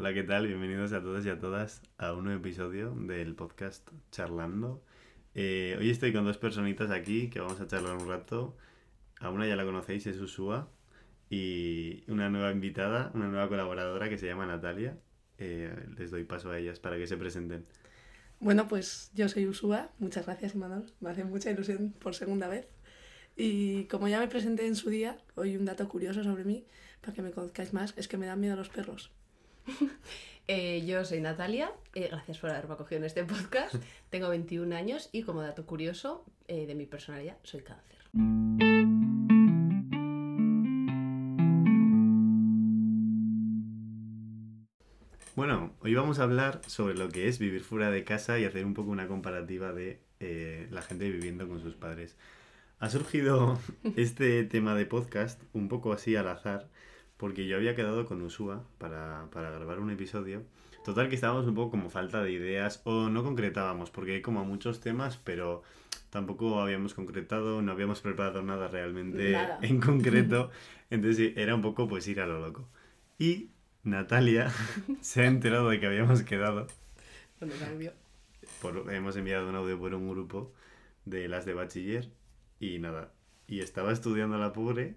Hola, ¿qué tal? Bienvenidos a todos y a todas a un nuevo episodio del podcast Charlando. Eh, hoy estoy con dos personitas aquí que vamos a charlar un rato. A una ya la conocéis, es Usua. Y una nueva invitada, una nueva colaboradora que se llama Natalia. Eh, les doy paso a ellas para que se presenten. Bueno, pues yo soy Usua. Muchas gracias, Imanol. Me hace mucha ilusión por segunda vez. Y como ya me presenté en su día, hoy un dato curioso sobre mí, para que me conozcáis más, es que me dan miedo los perros. Eh, yo soy Natalia, eh, gracias por haberme acogido en este podcast. Tengo 21 años y como dato curioso eh, de mi personalidad, soy cáncer. Bueno, hoy vamos a hablar sobre lo que es vivir fuera de casa y hacer un poco una comparativa de eh, la gente viviendo con sus padres. Ha surgido este tema de podcast un poco así al azar, porque yo había quedado con Usua para, para grabar un episodio. Total que estábamos un poco como falta de ideas o no concretábamos, porque hay como muchos temas, pero tampoco habíamos concretado, no habíamos preparado nada realmente Nada. en concreto. Entonces era un poco pues ir a lo loco. Y Natalia se ha enterado de que habíamos quedado. Bueno. Por, hemos enviado un audio por un grupo de las de bachiller y nada. Y estaba estudiando la pobre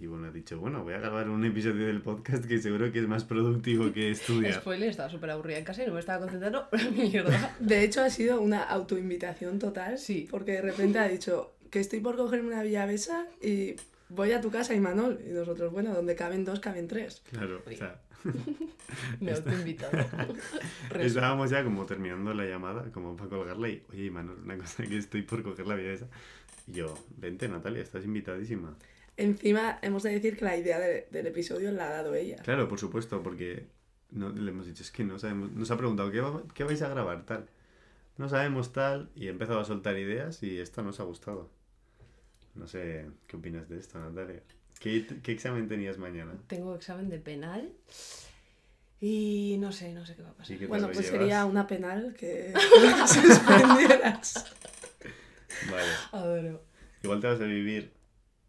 y bueno, ha dicho, bueno, voy a grabar un episodio del podcast que seguro que es más productivo que estudiar. Spoiler, estaba súper aburrida en casa y no me estaba concentrando. Mierda. De hecho, ha sido una autoinvitación total. Sí. Porque de repente ha dicho que estoy por cogerme una villavesa y voy a tu casa, Imanol. Y nosotros, bueno, donde caben dos, caben tres. Claro, o sea, Me he autoinvitado. Estábamos ya como terminando la llamada, como para colgarla y, oye, Manuel, una cosa que estoy por coger la vida esa. Y yo, vente Natalia, estás invitadísima. Encima, hemos de decir que la idea de- del episodio la ha dado ella. Claro, por supuesto, porque no, le hemos dicho, es que no sabemos, nos ha preguntado, ¿qué, va- qué vais a grabar tal? No sabemos tal, y he empezado a soltar ideas y esto nos ha gustado. No sé, ¿qué opinas de esto, Natalia? ¿Qué, qué examen tenías mañana? Tengo examen de penal y no sé, no sé qué va a pasar. Sí, ¿qué tal Bueno, pues llevas? sería una penal que suspendieras. Vale. Adoro. Igual te vas a vivir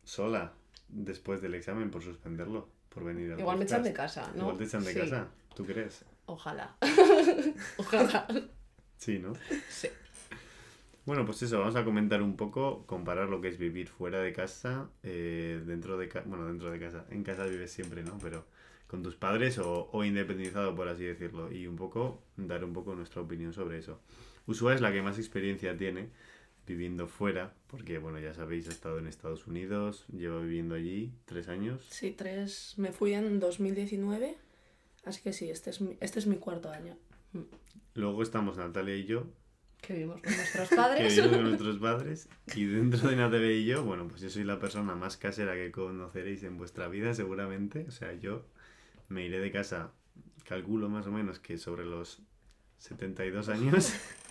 sola después del examen por suspenderlo, por venir al Igual me echan de casa, ¿no? Igual te echan de Sí. casa, ¿tú crees? Ojalá. Ojalá. Sí, ¿no? Sí. Bueno, pues eso, vamos a comentar un poco, comparar lo que es vivir fuera de casa, eh, dentro de casa, bueno, dentro de casa, en casa vives siempre, ¿no? Pero con tus padres o, o independizado, por así decirlo, y un poco, dar un poco nuestra opinión sobre eso. Usua es la que más experiencia tiene viviendo fuera, porque, bueno, ya sabéis, ha estado en Estados Unidos, lleva viviendo allí tres años. Sí, tres. Me fui en 2019. Así que sí, este es mi, este es mi cuarto año. Luego estamos Natalia y yo, Que vivimos con nuestros que padres. vivimos con nuestros padres, y dentro de Natalia y yo, bueno, pues yo soy la persona más casera que conoceréis en vuestra vida, seguramente. O sea, yo me iré de casa, calculo más o menos que sobre los 72 años,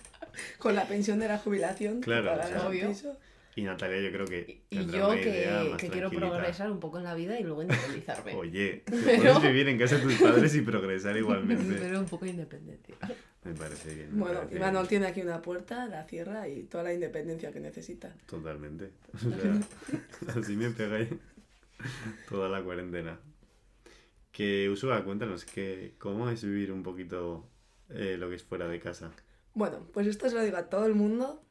Con la pensión de la jubilación. Claro, para o sea, el obvio. piso. y Natalia yo creo que Y yo una idea que, más que quiero progresar un poco en la vida y luego independizarme. Oye, te Pero- puedes vivir en casa de tus padres y progresar igualmente. Pero un poco de independencia. Me parece bien. me Bueno, parece Imanol bien. tiene aquí una puerta, la cierra y toda la independencia que necesita. Totalmente. O sea, así me pega ahí toda la cuarentena. Que Usua, cuéntanos, que, ¿cómo es vivir un poquito eh, lo que es fuera de casa? Bueno, pues esto se lo digo a todo el mundo,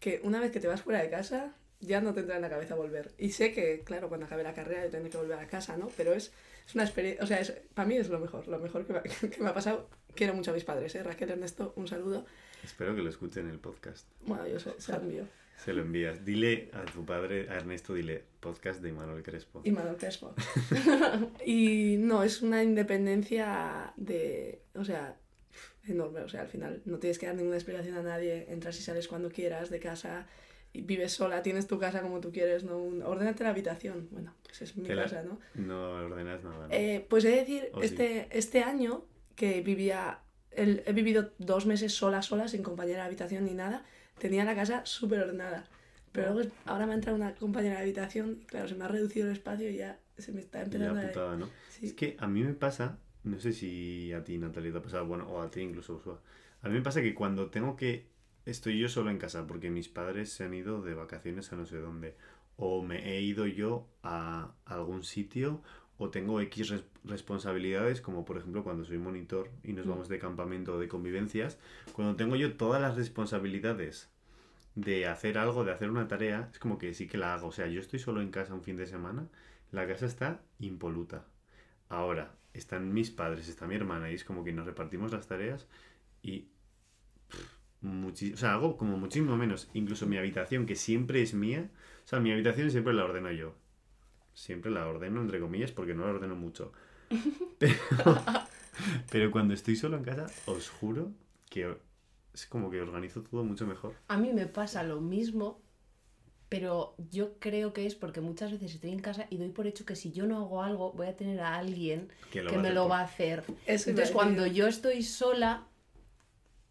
que una vez que te vas fuera de casa, ya no te entra en la cabeza volver. Y sé que, claro, cuando acabe la carrera yo tendré que volver a casa, ¿no? Pero es, es una experiencia, o sea, es, para mí es lo mejor, lo mejor que me, que me ha pasado. Quiero mucho a mis padres, ¿eh? Raquel, Ernesto, un saludo. Espero que lo escuchen el podcast. Bueno, yo se, se lo envío. Se lo envías. Dile a tu padre, a Ernesto, dile podcast de Manuel Crespo. Y Manuel Crespo. y no, es una independencia de, o sea, enorme. O sea, al final no tienes que dar ninguna explicación a nadie, entras y sales cuando quieras de casa y vives sola, tienes tu casa como tú quieres, ¿no? Un, ordénate la habitación. Bueno, pues es mi casa, ¿no? No ordenas nada. ¿no? Eh, pues he de decir, este, este año que vivía, el- he vivido dos meses sola, sola, sin compañera de habitación ni nada, tenía la casa súper ordenada. Pero luego ahora me ha entrado una compañera de habitación y claro, se me ha reducido el espacio y ya se me está empezando a... ¿no? Sí. Es que a mí me pasa, no sé si a ti, Natalia, te ha pasado, bueno, o a ti incluso, Usua. A mí me pasa que cuando tengo que. Estoy yo solo en casa porque mis padres se han ido de vacaciones a no sé dónde. O me he ido yo a algún sitio o tengo X res- responsabilidades, como por ejemplo cuando soy monitor y nos Mm. vamos de campamento o de convivencias, cuando tengo yo todas las responsabilidades de hacer algo, de hacer una tarea, es como que sí que la hago. O sea, yo estoy solo en casa un fin de semana, la casa está impoluta. Ahora, están mis padres, está mi hermana y es como que nos repartimos las tareas y... pff, o sea, hago como muchísimo menos. Incluso mi habitación, que siempre es mía, o sea, mi habitación siempre la ordeno yo. Siempre la ordeno, entre comillas, porque no la ordeno mucho. Pero, pero cuando estoy solo en casa, os juro que es como que organizo todo mucho mejor. A mí me pasa lo mismo, pero yo creo que es porque muchas veces estoy en casa y doy por hecho que si yo no hago algo, voy a tener a alguien Que, que me lo va a hacer. Eso Entonces, cuando yo estoy sola,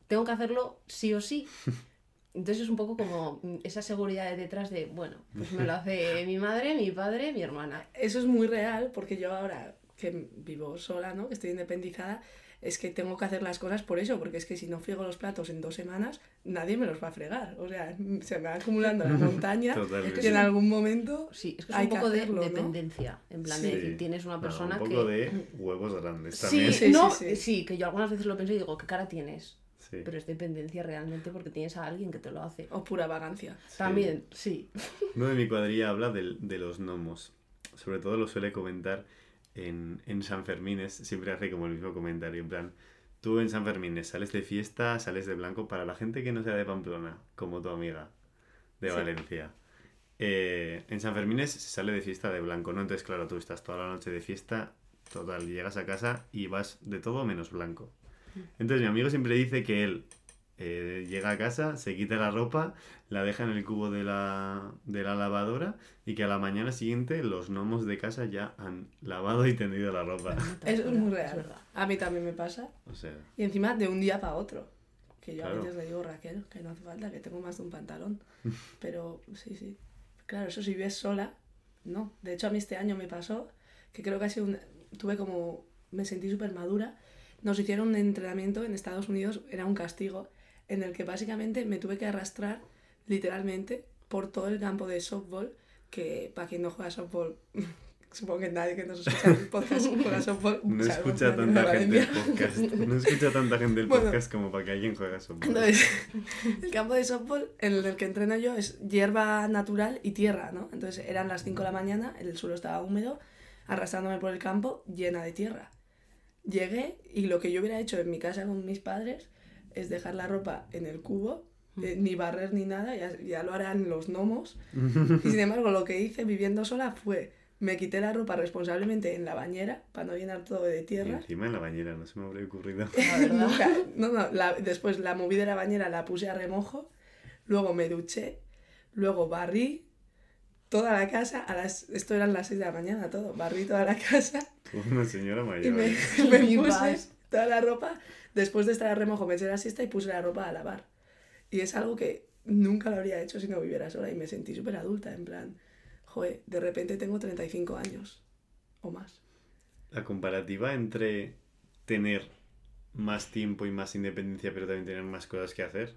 tengo que hacerlo sí o sí. Entonces es un poco como esa seguridad de detrás de, bueno, pues me lo hace mi madre, mi padre, mi hermana. Eso es muy real porque yo ahora que vivo sola, ¿no? Que estoy independizada, es que tengo que hacer las cosas por eso, porque es que si no friego los platos en dos semanas, nadie me los va a fregar. O sea, se me va acumulando la montaña Totalmente. y en algún momento Sí, es que es Hay un que poco hacerlo, de ¿no? dependencia. En plan de Sí. decir, tienes una No, persona un poco que. de huevos grandes Sí, también. Sí, no, sí, sí. sí, que yo algunas veces lo pienso y digo, ¿qué cara tienes? Sí. Pero es dependencia realmente porque tienes a alguien que te lo hace. o pura vagancia. Sí. También, sí. Uno de mi cuadrilla habla del- de, los gnomos. Sobre todo lo suele comentar en, en San Fermines. Siempre hace como el mismo comentario. En plan, tú en San Fermines sales de fiesta, sales de blanco. Para la gente que no sea de Pamplona, como tu amiga de Sí. Valencia. eh, en San Fermines se sale de fiesta de blanco, ¿no? Entonces, claro, tú estás toda la noche de fiesta. Total, llegas a casa y vas de todo menos blanco. Entonces mi amigo siempre dice que él eh, llega a casa, se quita la ropa, la deja en el cubo de la, de la lavadora y que a la mañana siguiente los gnomos de casa ya han lavado y tendido la ropa. Eso es muy real. A mí también me pasa. O sea, Y encima de un día para otro. Que yo Claro. a veces le digo, Raquel, que no hace falta, que tengo más de un pantalón. Pero sí, sí. Claro, eso si vives sola, no. De hecho, a mí este año me pasó que creo que ha sido un... Tuve como... Me sentí súper madura. Nos hicieron un entrenamiento en Estados Unidos, era un castigo, en el que básicamente me tuve que arrastrar literalmente por todo el campo de softball, que para quien no juega softball, supongo que nadie que nos escucha el podcast juega softball. no escucha tanta gente el podcast. No escucha tanta gente el Bueno. podcast como para que alguien juegue softball. Entonces, el campo de softball en el que entreno yo es hierba natural y tierra, ¿no? Entonces eran las 5 de la mañana, el suelo estaba húmedo, arrastrándome por el campo llena de tierra. Llegué y lo que yo hubiera hecho en mi casa con mis padres es dejar la ropa en el cubo, eh, ni barrer ni nada, ya, ya lo harán los gnomos. Y sin embargo, lo que hice viviendo sola fue, me quité la ropa responsablemente en la bañera para no llenar todo de Y tierra. encima en la bañera, no se me habría ocurrido. La verdad. No, no, la- después la moví de la bañera, la puse a remojo, luego me duché, luego barrí toda la casa, a las, esto eran las 6 de la mañana todo, barrí toda la casa una señora y mayor. me, ¿eh? me Y puse vas. Toda la ropa, después de estar a remojo me eché la siesta y puse la ropa a lavar. Y es algo que nunca lo habría hecho si no viviera sola y me sentí súper adulta, en plan, joder, de repente tengo 35 años o más. La comparativa entre tener más tiempo y más independencia, pero también tener más cosas que hacer,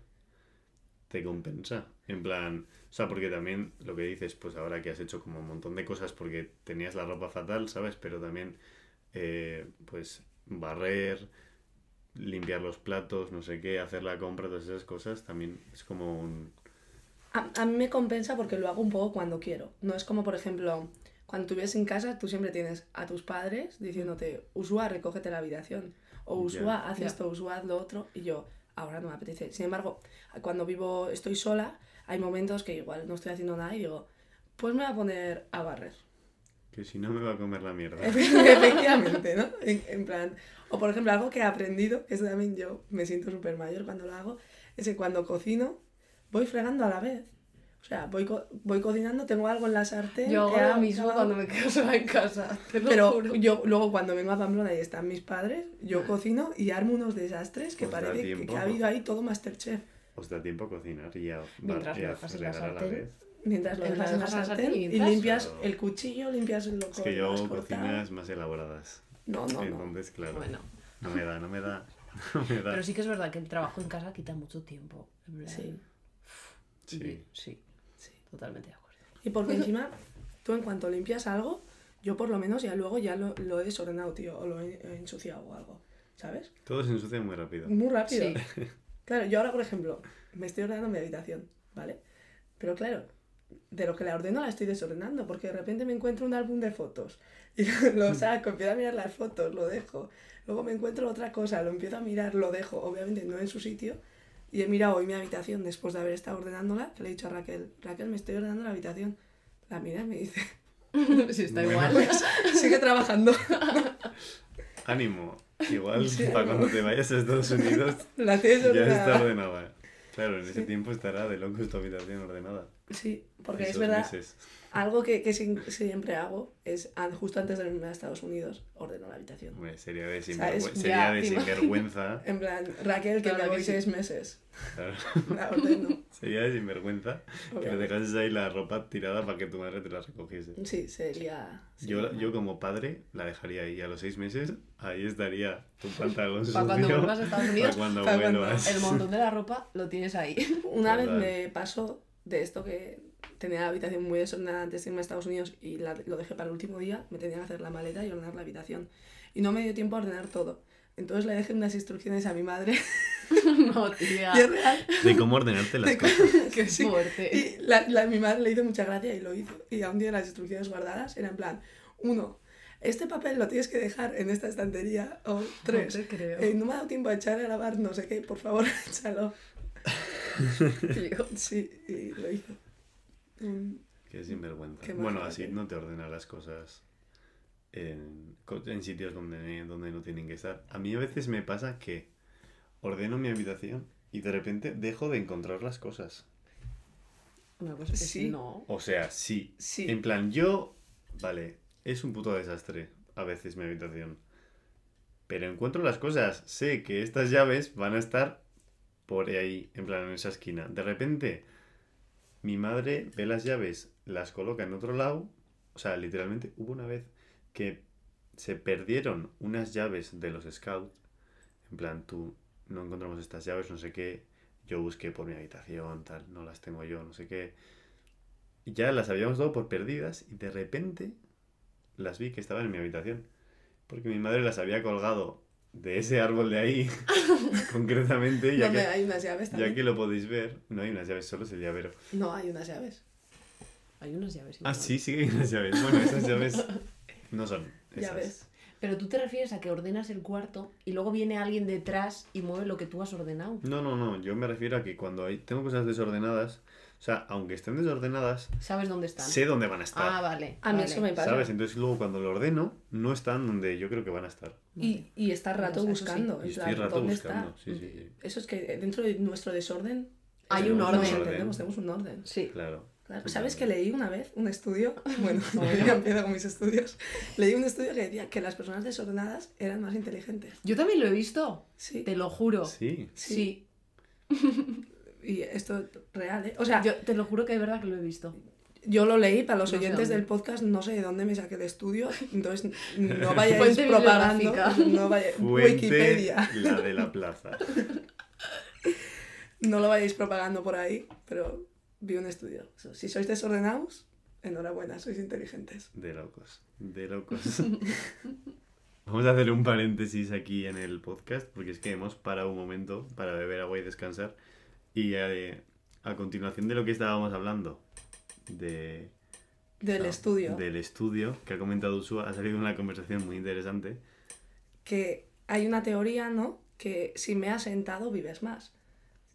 te compensa. En plan, o sea, porque también lo que dices, pues ahora que has hecho como un montón de cosas porque tenías la ropa fatal, ¿sabes? Pero también, eh, pues, barrer, limpiar los platos, no sé qué, hacer la compra, todas esas cosas, también es como un... A, a mí me compensa porque lo hago un poco cuando quiero. No es como, por ejemplo, cuando tú vives en casa, tú siempre tienes a tus padres diciéndote, Usua, recógete la habitación. O Usua, haz esto, Usua, haz lo otro. Y yo, ahora no me apetece. Sin embargo, cuando vivo, estoy sola, hay momentos que igual no estoy haciendo nada y digo, pues me voy a poner a barrer. Que si no me va a comer la mierda. Efectivamente, ¿no? En, en plan, o por ejemplo, algo que he aprendido, que eso también yo me siento súper mayor cuando lo hago, es que cuando cocino, voy fregando a la vez. O sea, voy, co- voy cocinando, tengo algo en la sartén. Yo hago lo mismo cuando me quedo sola en casa. Te lo Pero juro. yo luego cuando vengo a Pamplona y están mis padres, yo cocino y armo unos desastres que parece que, que ha habido ahí todo Masterchef. Os da tiempo a cocinar y a, Mientras y a fregar a la vez. Mientras lo dejas en la sartén y limpias Claro. el cuchillo, limpias lo Es que yo hago cocinas más elaboradas. No, no, no. Entonces, claro, Bueno, no me da, no me da. No me da. pero sí que es verdad que el trabajo en casa quita mucho tiempo. Sí. Sí. Sí, Sí. totalmente de acuerdo. Y porque encima, tú en cuanto limpias algo, yo por lo menos ya luego ya lo, lo he desordenado, tío, o lo he, he ensuciado o algo, ¿sabes? Todo se ensucia muy rápido. Muy rápido. Sí. Claro, yo ahora, por ejemplo, me estoy ordenando mi habitación, ¿vale? Pero claro, de lo que la ordeno la estoy desordenando, porque de repente me encuentro un álbum de fotos y lo saco, empiezo a mirar las fotos, lo dejo. Luego me encuentro otra cosa, lo empiezo a mirar, lo dejo, obviamente no en su sitio. Y he mirado hoy mi habitación después de haber estado ordenándola, que le he dicho a Raquel, Raquel, me estoy ordenando la habitación. La mira y me dice, Sí, está Bueno. igual. sigue trabajando. Ánimo. Igual Sí, para ánimo. cuando te vayas a Estados Unidos La ya está ordenada. ordenada. Claro, en ese tiempo estará de locos tu habitación ordenada. Sí, porque Esos es verdad, meses. algo que, que siempre hago es, justo antes de irme a Estados Unidos, ordeno la habitación. Hombre, sería de, ¿Sabes? sinvergüe- sería Ya, de sinvergüenza. En plan, Raquel, que Claro me voy seis meses. claro, La ordeno. sería de sinvergüenza que obviamente. dejases ahí la ropa tirada para que tu madre te la recogiese. Sí, sería... Yo, yo como padre la dejaría ahí a los seis meses, ahí estaría tu pantalón Para cuando vuelvas a Estados para Unidos, cuando para cuando- vuelvas. el montón de la ropa lo tienes ahí. Una vez Total. me pasó de esto que tenía la habitación muy desordenada antes de irme a Estados Unidos y la- lo dejé para el último día, me tenía que hacer la maleta y ordenar la habitación. Y no me dio tiempo a ordenar todo. Entonces le dejé unas instrucciones a mi madre. no, tía. y es real. De cómo ordenarte las de cosas. Qué Sí. fuerte. Y la, la- mi madre le hizo mucha gracia y lo hizo. Y aún tiene las instrucciones guardadas. Era en plan, uno, este papel lo tienes que dejar en esta estantería. O tres, No te creo. "Eh, no me ha dado tiempo a echar a lavar no sé qué, por favor, échalo. Sí, y lo hizo. Mm, Qué sinvergüenza. Qué bueno, así no te ordena las cosas en, co- en sitios donde, donde no tienen que estar. A mí a veces me pasa que ordeno mi habitación y de repente dejo de encontrar las cosas. Una cosa que Sí. no. O sea, sí. Sí. En plan, yo... Vale, es un puto desastre a veces mi habitación. Pero encuentro las cosas. Sé que estas llaves van a estar por ahí, en plan, en esa esquina. De repente, mi madre ve las llaves, las coloca en otro lado. O sea, literalmente hubo una vez que se perdieron unas llaves de los scouts. En plan, tú no encontramos estas llaves, no sé qué. Yo busqué por mi habitación, tal, no las tengo yo, no sé qué. Y ya las habíamos dado por perdidas y de repente las vi que estaban en mi habitación. Porque mi madre las había colgado de ese árbol de ahí, concretamente, ya que, hay unas llaves ya que lo podéis ver. No hay unas llaves, solo es el llavero. No, hay unas llaves. Hay unas llaves. Ah, sí, sí que hay unas llaves. Bueno, esas llaves no son esas. Llaves. Pero tú te refieres a que ordenas el cuarto y luego viene alguien detrás y mueve lo que tú has ordenado. No, no, no. Yo me refiero a que cuando hay, tengo cosas desordenadas, o sea, aunque estén desordenadas, ¿Sabes dónde están? sé dónde van a estar. Ah, vale. A mí vale. eso me pasa. ¿Sabes? Entonces luego cuando lo ordeno, no están donde yo creo que van a estar. Y, y estar rato Eso sí. buscando. Y estoy rato ¿dónde buscando. está? Sí, sí, sí. Eso es que dentro de nuestro desorden Hay Tenemos un un orden. orden. Entendemos, tenemos un orden. Sí. Claro. Claro. ¿Sabes que leí una vez un estudio? Bueno, ya empiezo con mis estudios. Leí un estudio que decía que las personas desordenadas eran más inteligentes. Yo también lo he visto. Sí. Te lo juro. Sí. Sí. Y esto es real, ¿eh? O sea, yo, Yo te lo juro que es verdad que lo he visto. lo leí para los No oyentes del podcast, no sé de dónde me saqué el estudio, entonces no vayáis propagando. No vayáis, Fuente, Wikipedia. la de la plaza. No lo vayáis propagando por ahí, pero vi un estudio. Si sois desordenados, enhorabuena, sois inteligentes. De locos. De locos. Vamos a hacer un paréntesis aquí en el podcast porque es que hemos parado un momento para beber agua y descansar. Y eh, a continuación de lo que estábamos hablando, de, Del ah, estudio. del estudio que ha comentado Usua, ha salido una conversación muy interesante. que hay una teoría, ¿no? Que si me has sentado vives más.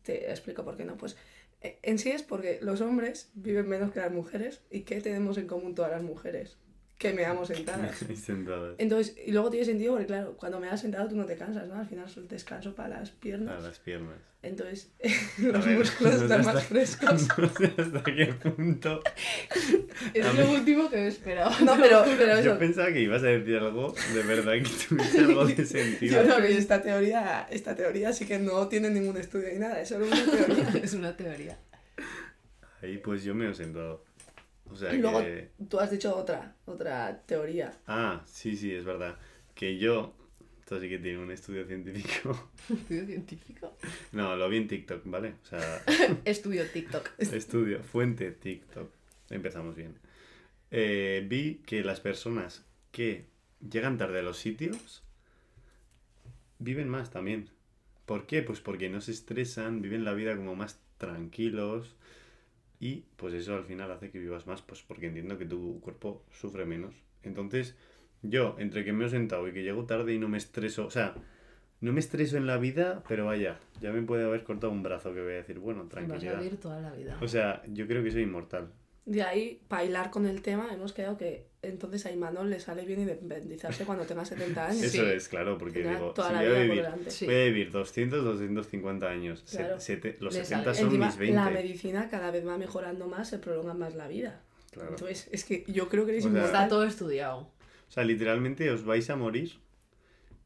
Te explico por qué no. Pues eh, en sí es porque los hombres viven menos que las mujeres. ¿Y qué tenemos en común todas las mujeres? Que meamos sentadas. Ahí sentadas. Entonces, y luego tiene sentido porque, claro, cuando me has sentado tú no te cansas, ¿no? Al final es un descanso para las piernas. las piernas. Entonces, los ver, músculos no sé están hasta- más frescos. No sé hasta qué punto. Es A lo mí- último que me esperaba. No, pero, pero Yo eso. pensaba que ibas a decir algo de verdad que tuviese algo de sentido. Yo creo que esta teoría, esta teoría sí que no tiene ningún estudio ni nada, es solo una teoría. Es una teoría. Ahí pues yo me he sentado. O sea Y luego que... tú has dicho otra, otra teoría. Ah, sí, sí, es verdad. Que yo... Esto sí que tiene un estudio científico. Estudio científico. No, lo vi en TikTok, ¿vale? O sea, Estudio TikTok. estudio, fuente TikTok. Empezamos bien. eh, vi que las personas que llegan tarde a los sitios viven más también. ¿Por qué? Pues porque no se estresan, viven la vida como más tranquilos y pues eso al final hace que vivas más, pues porque entiendo que tu cuerpo sufre menos. Entonces, yo, entre que me he sentado y que llego tarde y no me estreso, o sea, no me estreso en la vida, pero vaya, ya me puede haber cortado un brazo que voy a decir, bueno, Vas a tranquilidad. vivir toda la vida. O sea, yo creo que soy inmortal. De ahí, para hilar con el tema, hemos quedado que entonces a Imanol le sale bien independizarse cuando tenga 70 años. Eso Sí. es, claro, porque digo, toda si la voy vida por vivir, delante. Sí. voy a vivir 200, 250 años. Se- los Le 70 sale. son Encima, mis 20. la medicina cada vez va mejorando más, se prolonga más la vida. Claro. Entonces, es que yo creo que O sea. Está todo estudiado. O sea, literalmente os vais a morir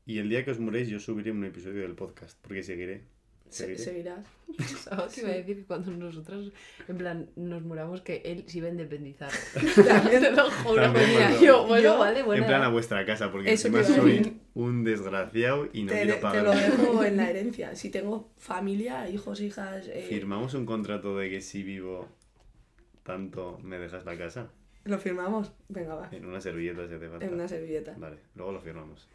y el día que os muréis yo subiré un episodio del podcast, porque seguiré. Se- seguiré. seguirás. Pensaba que iba a decir que cuando nosotros, en plan, nos muramos, que él se iba a independizar. También. Te lo juro. También, Mira, bueno. yo, bueno, Yo- vale, bueno. en plan a vuestra casa, porque Eso encima te soy un desgraciado y no te, quiero te pagar. lo dejo en la herencia. Si tengo familia, hijos, hijas. eh, Firmamos un contrato de que si vivo tanto me dejas la casa. Lo firmamos. Venga, va. En una servilleta si hace falta. En una servilleta. Vale, luego lo firmamos.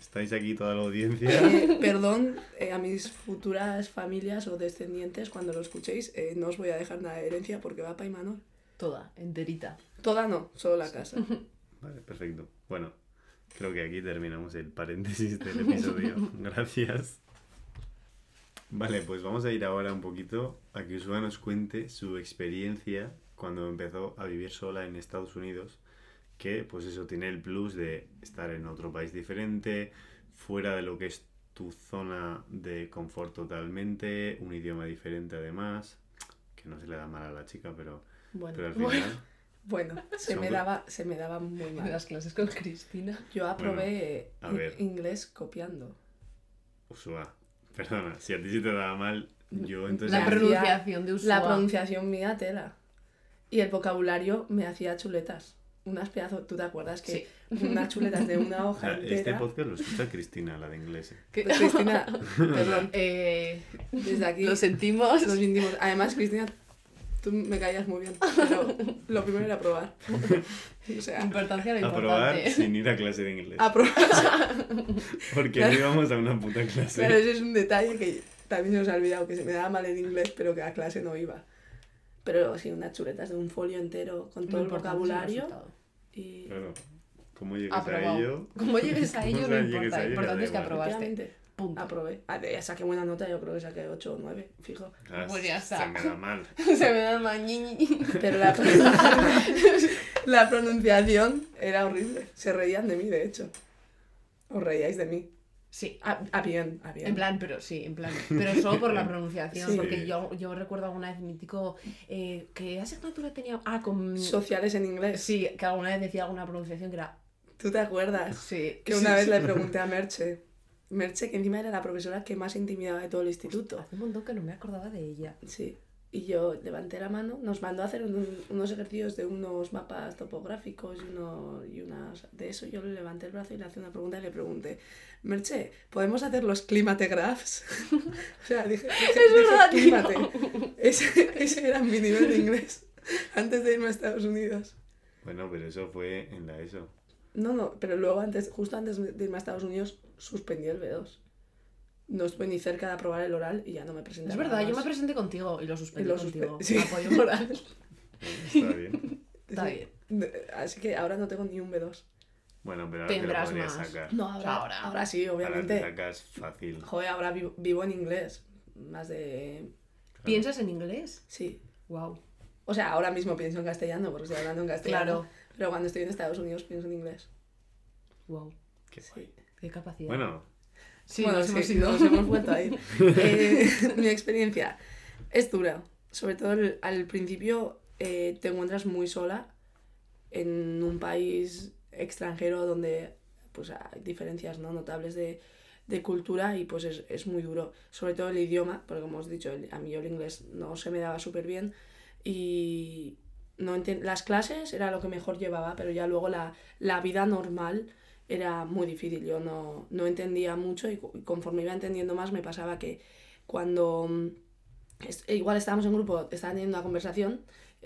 Estáis aquí toda la audiencia. Eh, perdón eh, a mis futuras familias o descendientes cuando lo escuchéis. eh, no os voy a dejar nada de herencia porque va para Imanol. Toda, enterita. Toda no, solo la casa. Vale, perfecto. Bueno, creo que aquí terminamos el paréntesis del episodio. Gracias. Vale, pues vamos a ir ahora un poquito a que Usua nos cuente su experiencia cuando empezó a vivir sola en Estados Unidos, que pues eso tiene el plus de estar en otro país diferente, fuera de lo que es tu zona de confort totalmente, un idioma diferente además, que no se le da mal a la chica, pero, Bueno, pero al bueno. final... Bueno, se me daba, se me daba muy En mal. las clases con Cristina. Yo aprobé inglés copiando. Usua, perdona, si a ti se te daba mal, yo entonces... La pronunciación de Usua. La pronunciación mía tela. Y el vocabulario me hacía chuletas. Unas pedazos, ¿tú te acuerdas que unas chuletas de una O hoja sea, este entera? podcast lo escucha Cristina, la de inglés. ¿eh? Pues, Cristina, perdón, Eh, desde aquí lo sentimos. nos sentimos. Además, Cristina, tú me caías muy bien, pero lo primero era probar. O sea, Importancia lo Aprobar importante. sin ir a clase de inglés. aprobar. Porque no íbamos a una puta clase. Claro, ese es un detalle que también se nos ha olvidado, que se me daba mal en inglés, pero que a clase no iba. Pero sí, unas chuletas de un folio entero con todo el vocabulario. Y... Claro, ¿cómo llegues Aprobado. a ello? Como llegues a ello no llegues importa. a Lo importante es que aprobaste. Punto. aprobé. Ah, ya saqué buena nota, yo creo que saqué 8 o 9, fijo. Ah, Pues ya está. Se me da mal. Se me da el mañiñi. Pero la, la pronunciación era horrible. Se reían de mí, de hecho. Os reíais de mí. Sí. A, a bien, a bien. En plan, pero sí, en plan. Pero solo por la pronunciación. Sí. Porque yo, yo recuerdo alguna vez mítico. Eh, ¿Qué asignatura tenía? Ah, con. Sociales en inglés. Sí, que alguna vez decía alguna pronunciación que era. ¿Tú te acuerdas? Sí. Que sí, una vez sí. le pregunté a Merche. Merche, que encima era la profesora que más intimidaba de todo el instituto. Hace un montón que no me acordaba de ella. Sí. Y yo levanté la mano, nos mandó a hacer un- unos ejercicios de unos mapas topográficos y, uno, y unas de eso. Yo le levanté el brazo y le hice una pregunta y le pregunté, Merche, ¿podemos hacer los climategraphs? o sea, dije, dije, dije clímate. Ese, ese era mi nivel de inglés antes de irme a Estados Unidos. Bueno, pero eso fue en la ESO. No, no, pero luego antes, justo antes de irme a Estados Unidos, suspendí el B2. No estuve ni cerca de aprobar el oral y ya no me presenté. Es verdad, yo me presenté contigo y lo suspendí lo suspe- contigo. sí. Apoyo moral. Está bien. Está Sí. bien. Así que ahora no tengo ni un B2. Bueno, pero ahora te lo Tendrás podrías más. sacar. No, ahora, Ahora. ahora, sí, Ahora te obviamente. sacas fácil. Joder, ahora vivo, vivo en inglés. Más de... ¿Piensas en inglés? Sí. Wow. O sea, ahora mismo pienso en castellano porque estoy hablando en castellano. Claro. Pero cuando estoy en Estados Unidos pienso en inglés. Wow. Qué Sí. Qué capacidad. Bueno, sí, bueno, nos sí, hemos ido. nos hemos vuelto a ir. Eh, mi experiencia es dura. Sobre todo al, al principio eh, te encuentras muy sola en un país extranjero donde pues hay diferencias ¿no? notables de, de cultura y pues es, es muy duro. Sobre todo el idioma, porque como os he dicho, el- a mí el inglés no se me daba súper bien y no las clases era lo que mejor llevaba, pero ya luego la, la vida normal era muy difícil. Yo no, no entendía mucho y conforme iba entendiendo más me pasaba que cuando mm, es- igual estábamos en grupo, estaban teniendo una conversación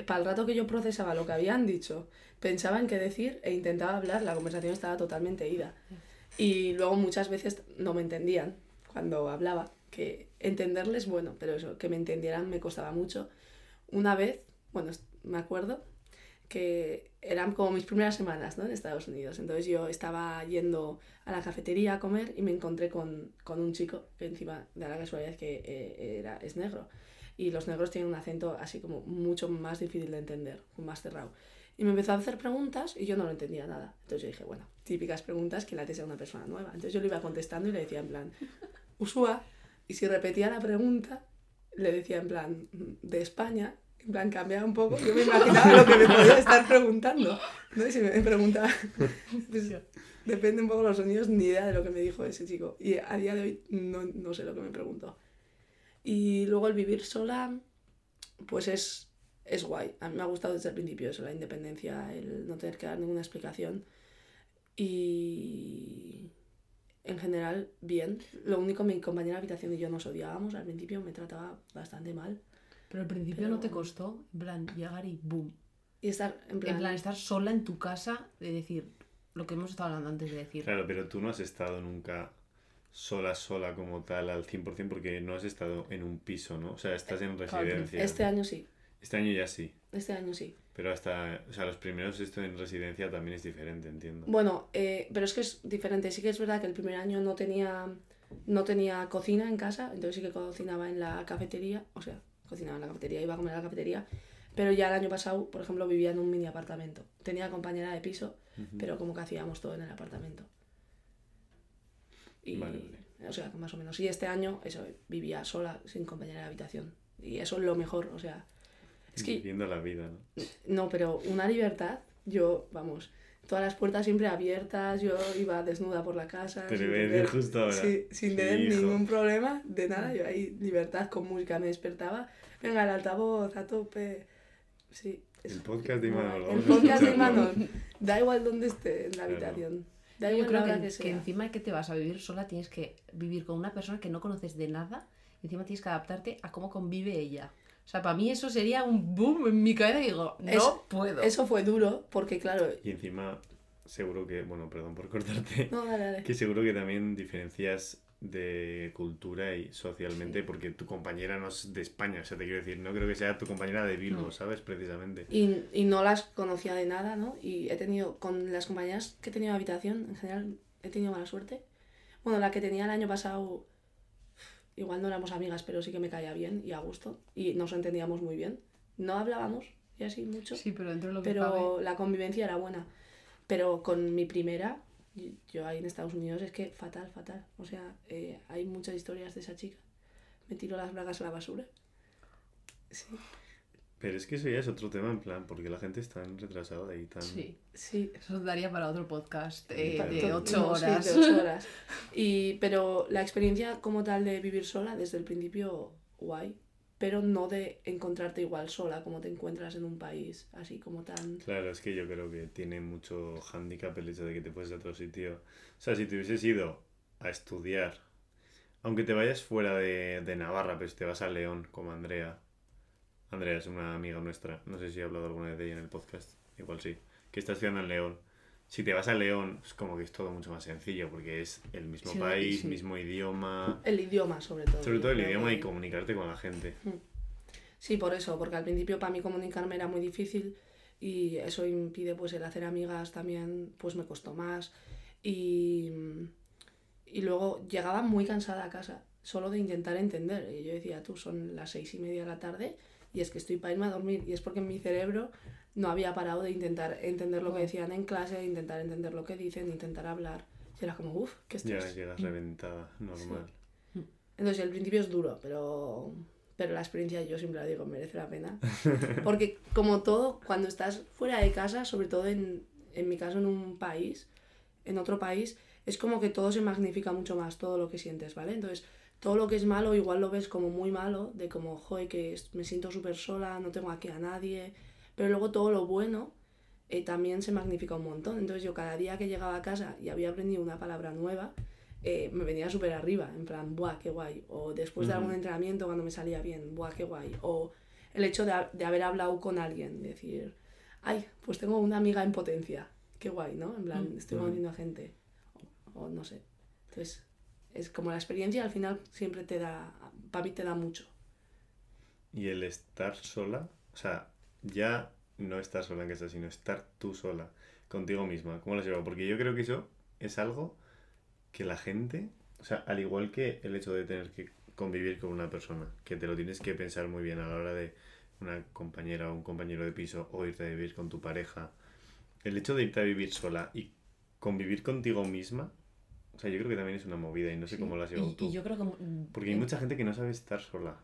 para el rato que yo procesaba lo que habían dicho, pensaba en qué decir e intentaba hablar, la conversación estaba totalmente ida. Y luego muchas veces no me entendían cuando hablaba, que entenderles, bueno, pero eso, que me entendieran me costaba mucho. Una vez, bueno, me acuerdo que eran como mis primeras semanas ¿no? en Estados Unidos. Entonces yo estaba yendo a la cafetería a comer y me encontré con, con un chico que encima de la casualidad que eh, era, es negro. Y los negros tienen un acento así como mucho más difícil de entender, más cerrado. Y me empezó a hacer preguntas y yo no lo entendía nada. Entonces yo dije, bueno, típicas preguntas que le haces a una persona nueva. Entonces yo le iba contestando y le decía en plan, Usua. Y si repetía la pregunta, le decía en plan, de España. En plan, cambiaba un poco. Yo me imaginaba lo que me podía estar preguntando. ¿no? Y si me preguntaba, pues, depende un poco de los sonidos, ni idea de lo que me dijo ese chico. Y a día de hoy no, no sé lo que me preguntó. Y luego el vivir sola, pues es, es guay. A mí me ha gustado desde el principio eso, la independencia, el no tener que dar ninguna explicación. Y en general, bien. Lo único, mi compañera de habitación y yo nos odiábamos. Al principio me trataba bastante mal. Pero al principio no te costó, en plan, llegar y boom. Y estar, en plan... En plan, estar sola en tu casa, de decir, lo que hemos estado hablando antes de decir. Claro, pero tú no has estado nunca sola, sola como tal al 100% porque no has estado en un piso, ¿no? O sea, estás en residencia. Este año sí. Este año ya sí. Este año sí. Pero hasta, o sea, los primeros esto en residencia también es diferente, entiendo. Bueno, eh, pero es que es diferente. Sí que es verdad que el primer año no tenía, no tenía cocina en casa, entonces sí que cocinaba en la cafetería, o sea, cocinaba en la cafetería, iba a comer a la cafetería, pero ya el año pasado, por ejemplo, vivía en un mini apartamento. Tenía compañera de piso, pero como que hacíamos todo en el apartamento. Y, O sea, más o menos. Y este año, eso, vivía sola, sin compañera de habitación. Y eso es lo mejor, o sea. Es que, Viviendo la vida, ¿no? No, pero una libertad, yo, vamos, todas las puertas siempre abiertas, yo iba desnuda por la casa. Te decir justo ahora. Sí, sin tener hijo. ningún problema, de nada, yo ahí libertad con música, me despertaba, venga, el altavoz a tope. Sí. El podcast de. Imanol, El podcast de. Imanol. Da igual donde esté en la Claro. habitación. Da Yo igual creo la hora que, que que encima de que te vas a vivir sola, tienes que vivir con una persona que no conoces de nada y encima tienes que adaptarte a cómo convive ella. O sea, para mí eso sería un boom en mi cabeza y digo, no Es- puedo. Eso fue duro, porque claro. Y encima, seguro que, bueno, perdón por cortarte, No, dale, dale. que seguro que también diferencias de cultura y socialmente, porque tu compañera no es de España, o sea, te quiero decir, no creo que sea tu compañera de Bilbo, No. ¿sabes? Precisamente. Y, y no las conocía de nada, ¿no? Y he tenido, con las compañeras que he tenido de habitación, en general, he tenido mala suerte. Bueno, la que tenía el año pasado, igual no éramos amigas, pero sí que me caía bien y a gusto. Y nos entendíamos muy bien. No hablábamos y así mucho, Sí, pero dentro de lo que pero la convivencia era buena. Pero con mi primera, yo ahí en Estados Unidos, es que fatal, fatal. O sea, eh, hay muchas historias de esa chica. Me tiro las bragas a la basura. Sí, Pero es que eso ya es otro tema en plan, porque la gente está tan retrasada y tan... Sí, sí. eso daría para otro podcast eh, de To- 8 no, sí, horas. de ocho horas. Y, pero la experiencia como tal de vivir sola, desde el principio, guay. Pero no de encontrarte igual sola como te encuentras en un país, así como tan... Claro, es que yo creo que tiene mucho hándicap el hecho de que te puedes a otro sitio. O sea, si te hubieses ido a estudiar, aunque te vayas fuera de, de Navarra, pero si te vas a León, como Andrea. Andrea es una amiga nuestra, no sé si he hablado alguna vez de ella en el podcast, igual sí, que está estudiando en León. Si te vas a León, es como que es todo mucho más sencillo, porque es el mismo Sí, país, sí. mismo idioma, El idioma, sobre todo. sobre todo el idioma y que- comunicarte con la gente. Sí, por eso, porque al principio para mí comunicarme era muy difícil y eso impide pues el hacer amigas también, pues me costó más. Y, y luego llegaba muy cansada a casa, solo de intentar entender. Y yo decía, tú, son las seis y media de la tarde y es que estoy para irme a dormir. Y es porque en mi cerebro no había parado de intentar entender lo que decían en clase, de intentar entender lo que dicen, de intentar hablar. Y era como, uff, qué Ya estrés. llegas reventada, normal. Entonces el principio es duro, pero, pero la experiencia yo siempre la digo, merece la pena. Porque como todo, cuando estás fuera de casa, sobre todo en, en mi caso en un país, en otro país, es como que todo se magnifica mucho más, todo lo que sientes, ¿vale? Entonces todo lo que es malo igual lo ves como muy malo, de como, joder, que me siento súper sola, no tengo aquí a nadie, pero luego todo lo bueno eh, también se magnifica un montón. Entonces yo cada día que llegaba a casa y había aprendido una palabra nueva, eh, me venía súper arriba, en plan, ¡buah, qué guay! O después de algún entrenamiento cuando me salía bien, ¡buah, qué guay! O el hecho de haber hablado con alguien, decir, ay, pues tengo una amiga en potencia, qué guay, ¿no? En plan, Mm. estoy conociendo a gente, o, o no sé. Entonces, es como la experiencia al final siempre te da, para mí te da mucho. Y el estar sola, o sea, ya no estar sola en casa, sino estar tú sola, contigo misma. ¿Cómo lo has llevado? Porque yo creo que eso es algo que la gente, o sea, al igual que el hecho de tener que convivir con una persona, que te lo tienes que pensar muy bien a la hora de una compañera o un compañero de piso o irte a vivir con tu pareja, el hecho de irte a vivir sola y convivir contigo misma, o sea, yo creo que también es una movida y no sé cómo lo has llevado Y, tú. y yo creo que... mm, Porque hay eh, mucha gente que no sabe estar sola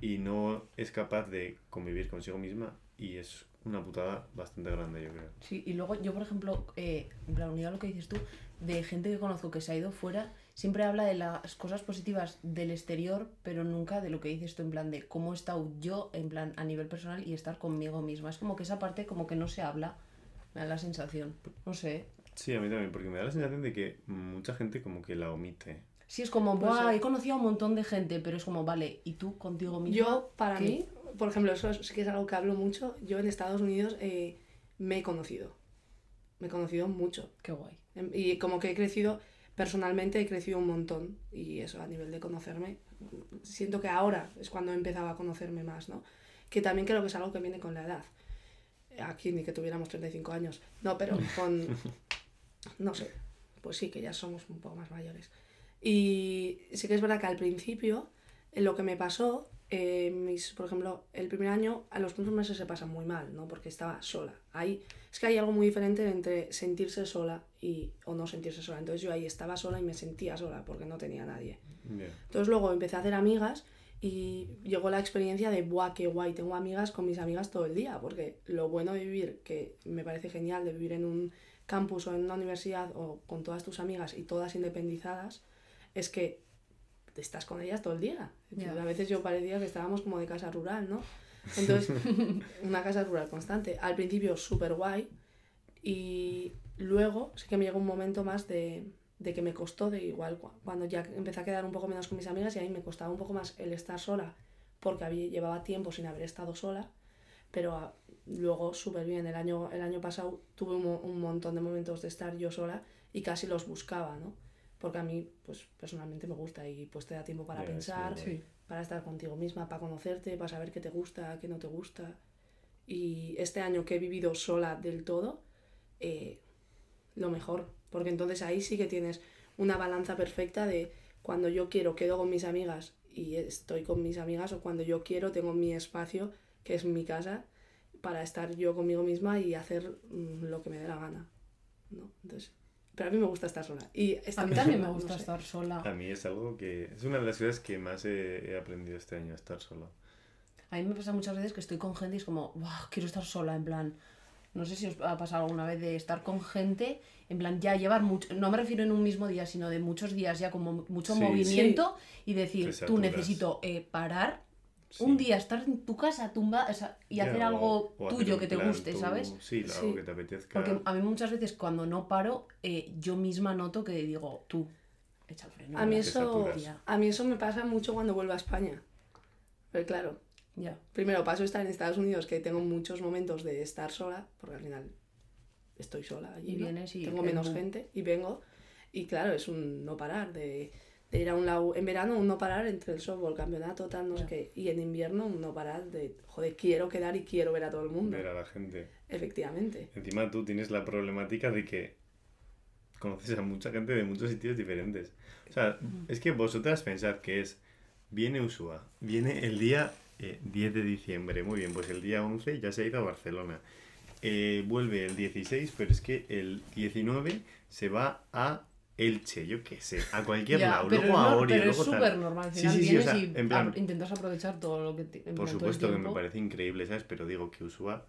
y no es capaz de convivir consigo misma y es una putada bastante grande, yo creo. Sí, y luego yo, por ejemplo, eh, en plan, unido a lo que dices tú, de gente que conozco que se ha ido fuera, siempre habla de las cosas positivas del exterior, pero nunca de lo que dices tú, en plan, de cómo he estado yo, en plan, a nivel personal y estar conmigo misma. Es como que esa parte como que no se habla, me da la sensación. No sé. Sí, a mí también, porque me da la sensación de que mucha gente como que la omite. Sí, es como, Pues, Buah, he conocido a un montón de gente, pero es como, vale, ¿y tú contigo misma? Yo, para ¿Qué? mí, por ejemplo, eso sí que es algo que hablo mucho, yo en Estados Unidos eh, me he conocido, me he conocido mucho. Qué guay. Em, Y como que he crecido, personalmente he crecido un montón. Y eso, a nivel de conocerme, siento que ahora es cuando he empezado a conocerme más, ¿no? Que también creo que es algo que viene con la edad. Aquí ni que tuviéramos 35 años. No, pero con... No sé. Pues sí, que ya somos un poco más mayores. Y sí que es verdad que al principio, eh, lo que me pasó, eh, mis, por ejemplo, el primer año, a los primeros meses se pasa muy mal, ¿no? Porque estaba sola. Ahí, es que hay algo muy diferente entre sentirse sola y, o no sentirse sola. Entonces yo ahí estaba sola y me sentía sola porque no tenía nadie. Ya. Entonces luego empecé a hacer amigas y llegó la experiencia de, ¡buah, qué guay! Tengo amigas con mis amigas todo el día, porque lo bueno de vivir, que me parece genial, de vivir en un campus o en una universidad o con todas tus amigas y todas independizadas, es que estás con ellas todo el día. Ya. A veces yo parecía que estábamos como de casa rural, ¿no? Entonces, una casa rural constante. Al principio súper guay y luego sí que me llegó un momento más de, de que me costó, de igual cu- cuando ya empecé a quedar un poco menos con mis amigas y ahí me costaba un poco más el estar sola porque había, llevaba tiempo sin haber estado sola, pero luego súper bien. El año, el año pasado tuve un, mo- un montón de momentos de estar yo sola y casi los buscaba, ¿no? Porque a mí, pues personalmente me gusta y pues te da tiempo para pensar. Sí. para estar contigo misma, para conocerte, para saber qué te gusta, qué no te gusta. Y este año que he vivido sola del todo, eh, lo mejor, porque entonces ahí sí que tienes una balanza perfecta de cuando yo quiero quedo con mis amigas y estoy con mis amigas o cuando yo quiero tengo mi espacio, que es mi casa, para estar yo conmigo misma y hacer mm, lo que me dé la gana. ¿no? Entonces, pero a mí me gusta estar sola. Y esta A mí también me no gusta sé. estar sola. A mí es algo que es una de las cosas que más he, he aprendido este año, estar solo. A mí me pasa muchas veces que estoy con gente y es como, "Buah, quiero estar sola, en plan. No sé si os ha pasado alguna vez de estar con gente, en plan, ya llevar mucho. No me refiero en un mismo día, sino de muchos días ya como mucho Sí. movimiento y decir, tú necesito eh, parar Sí. un día, estar en tu casa tumba o sea, y Ya, hacer o- algo o hacer tuyo que te guste, ¿sabes? Sí, algo Sí. que te apetezca. Porque a mí muchas veces cuando no paro, eh, yo misma noto que digo, tú, echa el freno. A mí, eso, saturas. tía". a mí eso me pasa mucho cuando vuelvo a España. Pero claro, Ya. primero paso a estar en Estados Unidos, que tengo muchos momentos de estar sola, porque al final estoy sola allí. Y ¿no? vienes y Tengo menos gente y vengo. Y claro, es un no parar, de, de ir a un lado. En verano, un no parar entre el softball, campeonato, tal, no sé qué. Y en invierno, un no parar de, joder, quiero quedar y quiero ver a todo el mundo. Ver a la gente. Efectivamente. Encima tú tienes la problemática de que conoces a mucha gente de muchos sitios diferentes. O sea, es que vosotras pensad que es, viene Usua, viene el día eh, 10 de diciembre, muy bien, pues el día 11 ya se ha ido a Barcelona. Eh, vuelve el 16, pero es que el 19 se va a Elche, yo qué sé, a cualquier Ya, lado, luego es a es luego tal. súper normal. Al final sí, sí, o sea, en plan- intentas aprovechar todo lo que te, plan, Por supuesto que me parece increíble, ¿sabes? Pero digo que Usua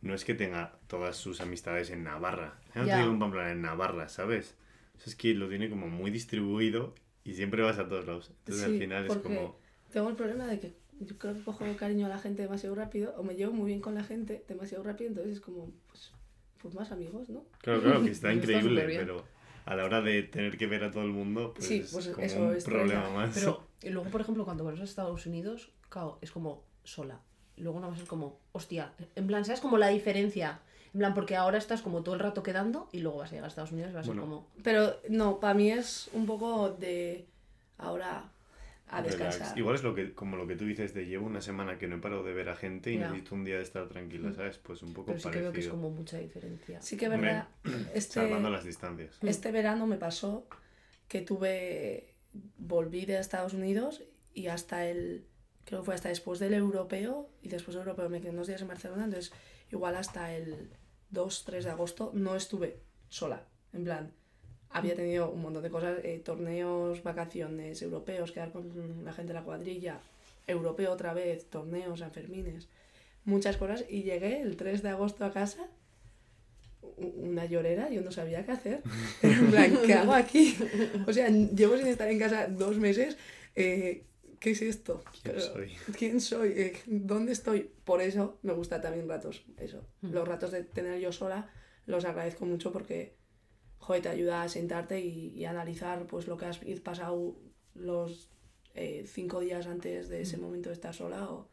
no es que tenga todas sus amistades en Navarra. Ya no Ya. te digo en Pamplona, en Navarra, ¿sabes? O sea, es que lo tiene como muy distribuido y siempre vas a todos lados. Entonces al final es como... Tengo el problema de que yo creo que cojo cariño a la gente demasiado rápido, o me llevo muy bien con la gente demasiado rápido, entonces es como, pues, pues más amigos, ¿no? Claro, claro, que está increíble, pero a la hora de tener que ver a todo el mundo, pues, Sí, es pues como eso un es problema más. Pero y luego, por ejemplo, cuando vuelves a Estados Unidos, claro, es como sola. luego no va a ser como, hostia, en plan, ¿sabes como la diferencia? En plan, porque ahora estás como todo el rato quedando y luego vas a llegar a Estados Unidos y va a ser como... Pero no, para mí es un poco de ahora a Relax. descansar. Igual es lo que, como lo que tú dices de llevo una semana que no he parado de ver a gente y Ya. necesito un día de estar tranquila, ¿sabes? Pues un poco Pero sí que parecido. veo que es como mucha diferencia. Sí que es verdad, este, Salvando las distancias. este verano me pasó que tuve, volví de Estados Unidos y hasta el, creo que fue hasta después del europeo, y después del europeo me quedé unos días en Barcelona, entonces igual hasta el 2, 3 de agosto no estuve sola, en plan, había tenido un montón de cosas, eh, torneos, vacaciones, europeos, quedar con la gente de la cuadrilla, europeo otra vez, torneos, Sanfermines, muchas cosas, y llegué el 3 de agosto a casa una llorera, yo no sabía qué hacer. En plan, ¿qué hago aquí? O sea, llevo sin estar en casa dos meses. eh, ¿Qué es esto? ¿Quién Pero, soy? ¿Quién soy? Eh, ¿Dónde estoy? Por eso me gusta también ratos. Eso. Mm. Los ratos de tener yo sola los agradezco mucho porque, joder, te ayuda a sentarte y, y analizar pues lo que has pasado los eh, cinco días antes de ese Mm. momento de estar sola o,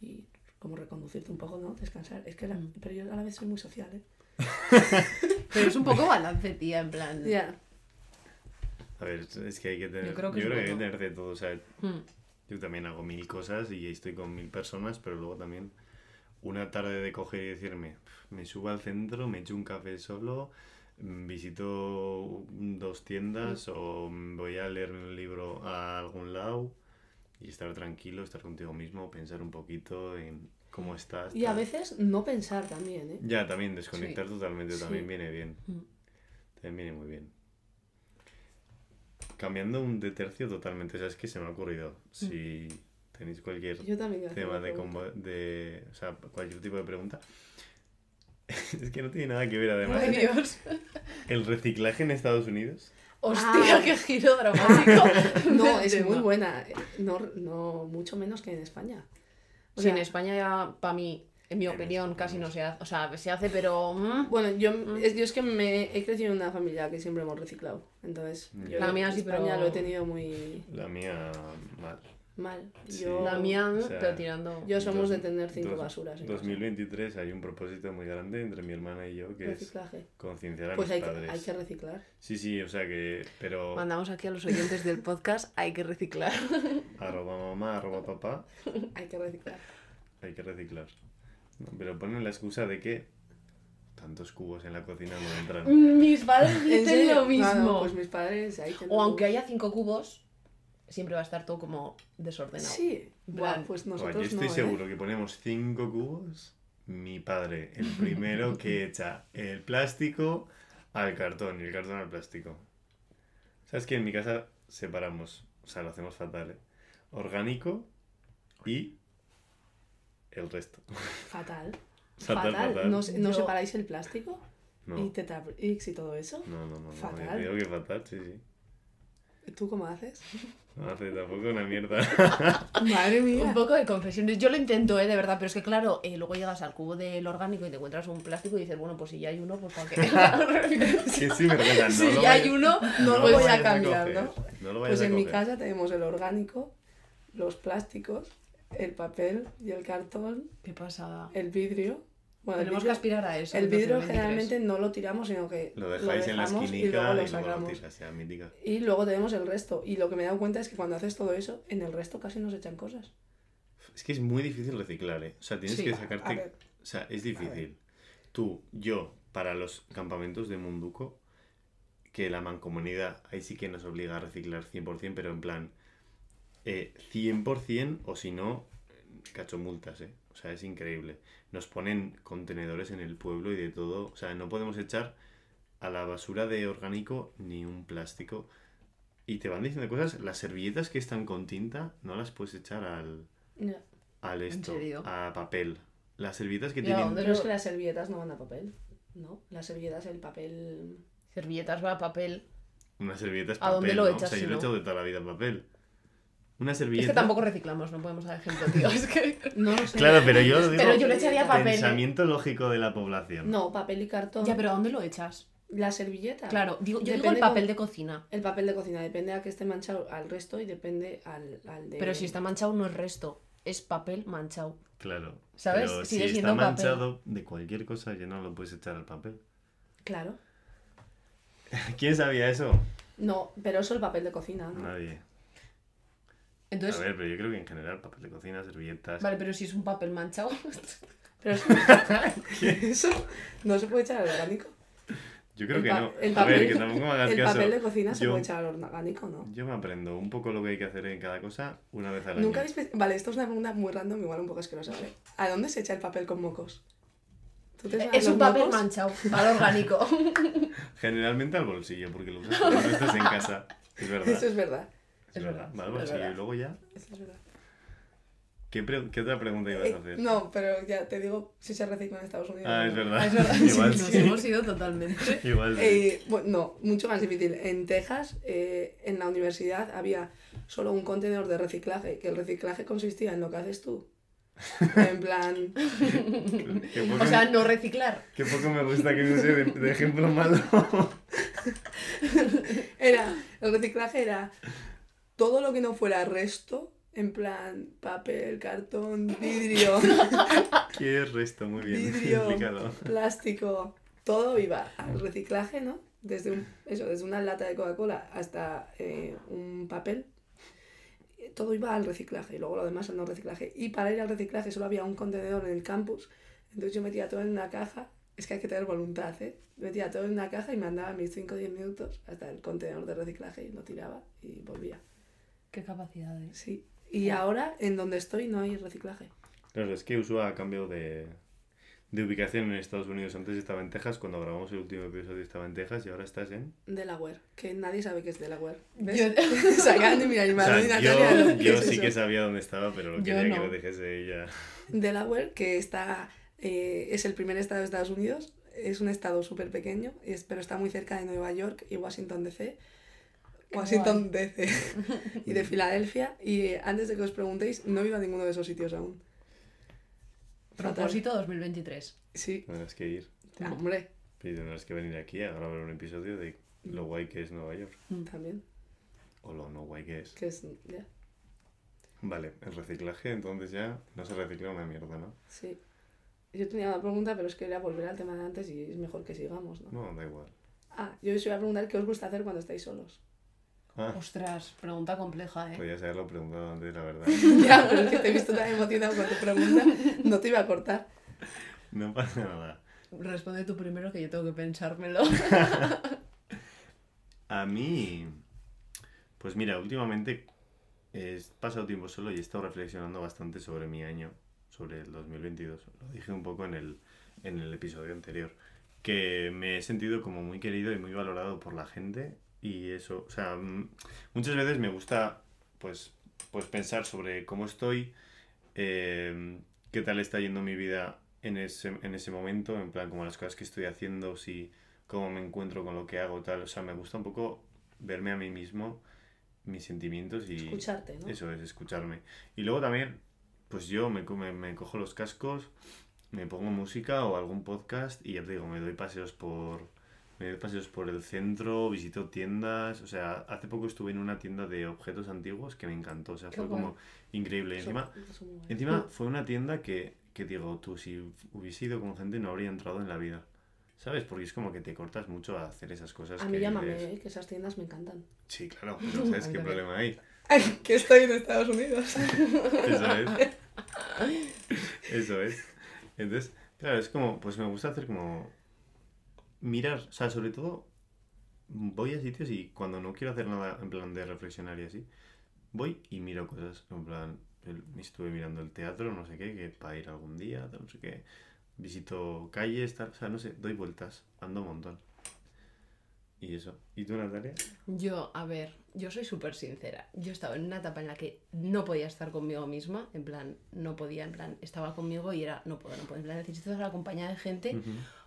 y como reconducirte un poco, ¿no? Descansar. Es que la- Mm. pero yo a la vez soy muy social, ¿eh? Pero es un poco balance, tía, en plan... Ya. A ver, es que hay que tener. Yo Yo creo creo que que, es hay que tener de todo. O sea, Mm. yo también hago mil cosas y estoy con mil personas, pero luego también una tarde de coger y decirme, "Pf, me subo al centro, me echo un café solo, visito dos tiendas o mm, voy a leerme un libro a algún lado y estar tranquilo, estar contigo mismo, pensar un poquito en cómo estás. Y a veces no pensar también, ¿eh? Ya, también desconectar totalmente también Sí. viene bien. Mm. También viene muy bien. Cambiando un de tercio totalmente, ¿sabes qué se me ha ocurrido? Si tenéis cualquier tema de, de, o sea, cualquier tipo de pregunta. es que no tiene nada que ver además. Ay, Dios. El reciclaje en Estados Unidos. Hostia, Ah. qué giro dramático. No, es muy buena. No, no mucho menos que en España. O Sí, sea, en España ya, para mí, en mi En opinión, España casi no se hace. O sea, se hace, pero... mm, Bueno, yo es, yo es que me he crecido en una familia que siempre hemos reciclado. Entonces, Mm. yo La mía sí, España pero- lo he tenido muy La mía, mal. Mal. Sí. Yo, La mía, o sea, pero tirando... yo somos de Dos- tener cinco dos- basuras. en casa. 2023 hay un propósito muy grande entre mi hermana y yo que es Reciclaje. concienciar a Pues mis hay que, padres. hay que reciclar. Sí, sí, o sea que, pero Mandamos aquí a los oyentes del podcast, hay que reciclar. arroba mamá, arroba papá, Hay que reciclar. hay que reciclar. No, pero ponen la excusa de que tantos cubos en la cocina no entran. Mis padres ¿En dicen lo mismo. No, pues mis padres ahí O aunque haya cinco cubos, siempre va a estar todo como desordenado. Sí. Buah, pues Buah, nosotros yo estoy no, ¿eh? seguro que ponemos cinco cubos. Mi padre, el primero que echa el plástico al cartón y el cartón al plástico. ¿Sabes que en mi casa separamos, o sea, lo hacemos fatal, ¿eh? Orgánico y el resto. Fatal. Fatal, Fatal. fatal. ¿No, ¿no Yo- separáis el plástico? No, ¿Y Tetrabricks y todo eso? no, no, no, no, Fatal. Digo que fatal, sí, sí. ¿Tú cómo haces? No hace tampoco una mierda. Madre mía. Un poco de confesiones. Yo lo intento, ¿eh? De verdad, pero es que claro, eh, luego llegas al cubo del orgánico y te encuentras un plástico y dices, bueno, pues si ya hay uno, pues para qué. Sí, sí, no si ya hay uno, no lo voy a cambiar, ¿no? No lo Pues a en mi casa tenemos el orgánico, los plásticos, el papel y el cartón, Qué pasada. el vidrio. Bueno, Tenemos que aspirar a eso. el en vidrio 2023. generalmente no lo tiramos, sino que Lo dejáis en la dejamos esquinica y luego lo y luego lo. Y luego tenemos el resto. Y lo que me he dado cuenta es que cuando haces todo eso, en el resto casi no se echan cosas. Es que es muy difícil reciclar, ¿eh? O sea, tienes Sí, que sacarte... O sea, es difícil. Tú, yo, para los campamentos de Munduco, que la mancomunidad ahí sí que nos obliga a reciclar 100%, pero en plan, eh, 100% o si no, cacho multas, ¿eh? O sea, es increíble. Nos ponen contenedores en el pueblo y de todo. O sea, no podemos echar a la basura de orgánico ni un plástico. Y te van diciendo cosas, las servilletas que están con tinta no las puedes echar al, ya. al esto, serio? a papel. Las servilletas que Ya, tienen... ¿dónde Pero es que las servilletas no van a papel. No, las servilletas, el papel. Servilletas va a papel. Una servilleta es ¿A papel, dónde lo ¿no? echas O sea, si yo lo he no? echado de toda la vida en papel. Una Es servilleta... que tampoco reciclamos, no podemos dar ejemplo, tío. Es que... No lo sé. Claro, pero yo digo... Pero yo le echaría papel. ¿eh? Pensamiento lógico de la población. No, papel y cartón. Ya, pero ¿a dónde lo echas? La servilleta. Claro, digo, yo digo Depende el papel con- de cocina. El papel de cocina depende a que esté manchado al resto y depende al, al de. Pero si está manchado no es resto. es papel manchado. Claro. ¿Sabes? Pero si está papel. manchado de cualquier cosa, ya no lo puedes echar al papel. Claro. ¿Quién sabía eso? No, pero eso es el papel de cocina, ¿no? Nadie. Entonces, A ver, pero yo creo que en general, papel de cocina, servilletas. vale, pero si es un papel manchado. Pero eso, eso no se puede echar al orgánico. Yo creo El que no. el A ver, papel- que tampoco me hagas El caso. papel de cocina se puede echar al orgánico, ¿no? Yo me aprendo un poco lo que hay que hacer en cada cosa una vez al año. Nunca habéis pe- Vale, esto es una pregunta muy random, igual un poco asquerosa, ¿vale? ¿A dónde se echa el papel con mocos? ¿Tú te sabes es un papel mocos? manchado, al orgánico. Generalmente al bolsillo, porque lo usas cuando estás en casa. Es verdad. Eso es verdad. Es verdad, verdad. y luego ya. Es verdad. ¿Qué, otra pregunta ibas Eh, a hacer? no, pero ya te digo si se recicla en Estados Unidos. Ah, es no. verdad. Es verdad, Igual sí, nos hemos ido totalmente. Igual sí. Eh, bueno, no, mucho más difícil. En Texas, eh, en la universidad, había solo un contenedor de reciclaje, que el reciclaje consistía en lo que haces tú. En plan, Qué poco, O sea, no reciclar. qué poco me gusta que me use de, de ejemplo malo. era, el reciclaje era todo lo que no fuera resto, en plan papel, cartón, vidrio, Qué resto, muy bien. vidrio, Explícalo. plástico, todo iba al reciclaje, ¿no? Desde, un, eso, desde una lata de Coca-Cola hasta eh, un papel. Todo iba al reciclaje y luego lo demás al no reciclaje. Y para ir al reciclaje solo había un contenedor en el campus. Entonces yo metía todo en una caja. Es que hay que tener voluntad, ¿eh? Metía todo en una caja y me andaba mis 5 o 10 minutos hasta el contenedor de reciclaje y lo tiraba y volvía. Qué capacidades. Sí. Y ahora, en donde estoy, no hay reciclaje. Claro, es que Usua ha cambiado de, de ubicación en Estados Unidos. Antes estaba en Texas, cuando grabamos el último episodio estaba en Texas y ahora estás en... Delaware, que nadie sabe qué es Delaware. ¿Ves? Yo- Se acaban de mirar y O Manuel y sea, yo, ¿no? ¿Qué yo es sí eso? que sabía dónde estaba, pero lo quería que no. lo dijese ella. Delaware, que está, eh, es el primer estado de Estados Unidos, es un estado súper pequeño, es- pero está muy cerca de Nueva York y Washington DC. Washington DC y de Filadelfia. Y eh, antes de que os preguntéis, no he ido a ninguno de esos sitios aún. Propósito 2023. Sí, Tendrás que ir. hombre, Y tendrás que venir aquí a grabar un episodio de lo guay que es Nueva York. también. O lo no guay que es. Que es, ya, Vale, el reciclaje entonces ya no se recicla una mierda, ¿no? sí. Yo tenía una pregunta, pero es que era volver al tema de antes y es mejor que sigamos, ¿no? No, da igual. Ah, yo os iba a preguntar qué os gusta hacer cuando estáis solos. Ah, Ostras, pregunta compleja, ¿eh? podías haberlo preguntado antes, la verdad. ya, pero es que te he visto tan emocionado con tu pregunta, no te iba a cortar. No pasa nada. Responde tú primero que yo tengo que pensármelo. A mí, pues mira, últimamente he pasado tiempo solo y he estado reflexionando bastante sobre mi año, sobre el 2022. Lo dije un poco en el, en el episodio anterior, que me he sentido como muy querido y muy valorado por la gente y eso, o sea, mm, muchas veces me gusta pues, pues pensar sobre cómo estoy, eh, qué tal está yendo mi vida en ese, en ese momento, en plan como las cosas que estoy haciendo, si cómo me encuentro con lo que hago, tal. O sea, me gusta un poco verme a mí mismo, mis sentimientos y Escucharte, ¿no? eso es, escucharme. Y luego también, pues yo me, me, me cojo los cascos, me pongo música o algún podcast y ya te digo, me doy paseos por... Me doy paseos por el centro, visito tiendas, o sea, hace poco estuve en una tienda de objetos antiguos que me encantó, o sea, Qué fue guay. como increíble. Eso- encima, eso. Encima fue una tienda que, que digo, tú si hubiese ido con gente no habría entrado en la vida. ¿Sabes? Porque es como que te cortas mucho a hacer esas cosas. A que mí llámame, dices, ¿eh? que esas tiendas me encantan. Sí, claro, pero ¿sabes qué problema hay? que estoy en Estados Unidos. Eso es. Eso es. Entonces, claro, es como, pues me gusta hacer como mirar, o sea, sobre todo voy a sitios y cuando no quiero hacer nada en plan de reflexionar y así, voy y miro cosas, en plan, el- estuve mirando el teatro, no sé qué, que para ir algún día, no sé qué, visito calles, tal, o sea, no sé, doy vueltas, ando un montón. Y eso. ¿Y tú, Natalia? Yo, a ver, yo soy súper sincera. Yo estaba en una etapa en la que no podía estar conmigo misma, en plan, no podía, en plan, estaba conmigo y era, no puedo, no puedo, en plan, necesito estar acompañada de gente.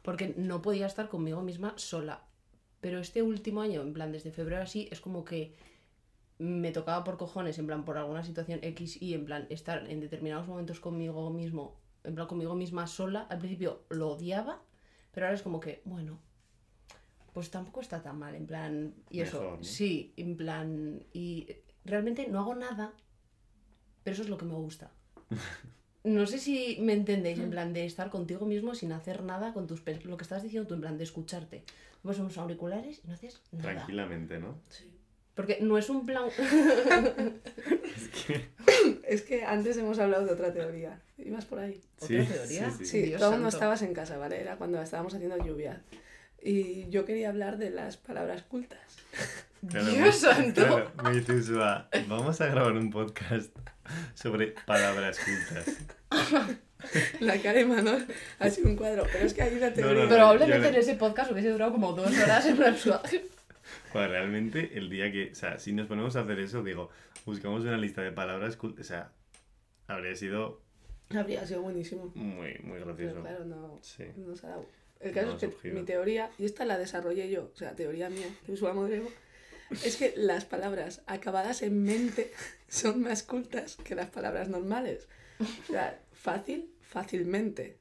Porque no podía estar conmigo misma sola. Pero este último año, en plan, desde febrero así, es como que me tocaba por cojones, en plan, por alguna situación X y en plan, estar en determinados momentos conmigo mismo, en plan, conmigo misma sola. Al principio lo odiaba, pero ahora es como que, bueno, pues tampoco está tan mal, en plan, y eso, Mejor, ¿no? sí, en plan, y realmente no hago nada, pero eso es lo que me gusta. No sé si me entendéis, en plan de estar contigo mismo sin hacer nada con tus Lo que estás diciendo tú, en plan de escucharte. Pues unos auriculares y no haces nada. Tranquilamente, ¿no? Sí. Porque no es un plan. Es que... Es que antes hemos hablado de otra teoría. ¿Ibas por ahí? ¿Otra teoría? Sí, sí. Sí, Dios tú aún no estabas en casa, ¿vale? Era cuando estábamos haciendo lluvia. Y yo quería hablar de las palabras cultas. Claro, Dios me- santo. claro, me dice Usua, vamos a grabar un podcast sobre palabras cultas. La cara de Manol ha sido un cuadro. Pero es que hay una No, teoría. no, Probablemente en ese podcast hubiese durado como dos horas en plan suave. Joder, realmente el día que, o sea, si nos ponemos a hacer eso, digo, buscamos una lista de palabras cultas, o sea, habría sido Habría sido buenísimo. muy, muy Pero gracioso. claro, no, Sí. no se ha dado. El caso No es que surgido. mi teoría, y esta la desarrollé yo, o sea, teoría mía, de Ursula Modrego, es que las palabras acabadas en mente son más cultas que las palabras normales. O sea, fácil, fácilmente.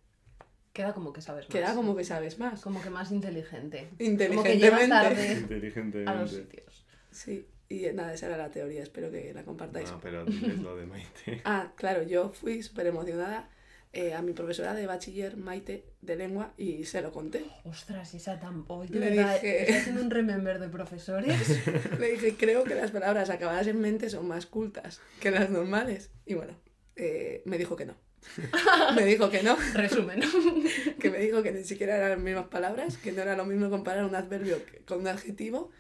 Queda como que sabes más. Queda como que sabes más. Como que más inteligente. Como que Inteligentemente. tarde a los Inteligentemente. sitios. Sí, y nada, esa era la teoría, espero que la compartáis. No, pero diles lo de Maite. Ah, claro, yo fui súper emocionada eh, a mi profesora de bachiller, Maite, de lengua, y se lo conté. Ostras, esa tan. Hoy de Le verdad, dije- estoy haciendo un remember de profesores. Le dije, creo que las palabras acabadas en mente son más cultas que las normales. Y bueno, eh, me dijo que no. Me dijo que no, Resumen. que me dijo que ni siquiera eran las mismas palabras, que no era lo mismo comparar un adverbio con un adjetivo,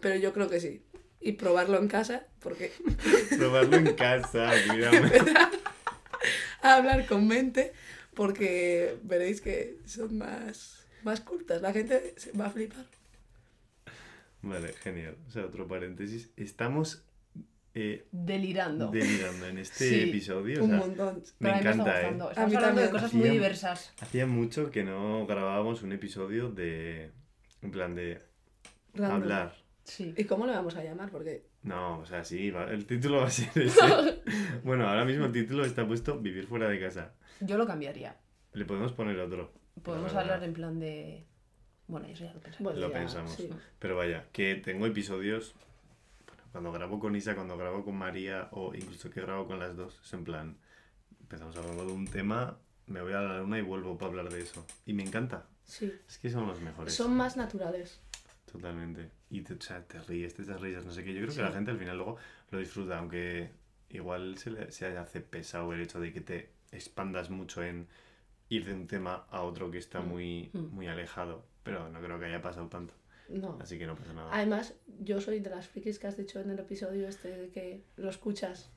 pero yo creo que sí. Y probarlo en casa, porque Probarlo en casa, cuidado. a hablar con mente, porque veréis que son más, más cultas. La gente se va a flipar. Vale, genial. O sea, otro paréntesis. Estamos eh, Delirando. delirando en este Sí, episodio. O Un sea, montón. me Pero encanta, está ¿eh? Estamos hablando de cosas muy diversas. Hacía mucho que no grabábamos un episodio de. En plan de. Random. Hablar. Sí. ¿Y cómo le vamos a llamar? Porque No, o sea, sí, el título va a ser ese. bueno, ahora mismo el título está puesto Vivir fuera de casa. Yo lo cambiaría. Le podemos poner otro. Podemos hablar en plan de. Bueno, eso ya lo bueno, Lo ya, pensamos. sí. Pero vaya, que tengo episodios. Cuando grabo con Isa, cuando grabo con María, o incluso que grabo con las dos, es en plan. Empezamos hablando de un tema, me voy a la luna y vuelvo para hablar de eso. Y me encanta. Sí. Es que son los mejores. Son más naturales. Totalmente. Y te, o sea, te ríes, te das risas, no sé qué. Yo creo Sí. que la gente al final luego lo disfruta, aunque igual se, le, se hace pesado el hecho de que te expandas mucho en ir de un tema a otro que está Mm. muy, Mm. muy alejado. Pero no creo que haya pasado tanto. No. Así que no pasa nada. Además, yo soy de las frikis que has dicho en el episodio este de que lo escuchas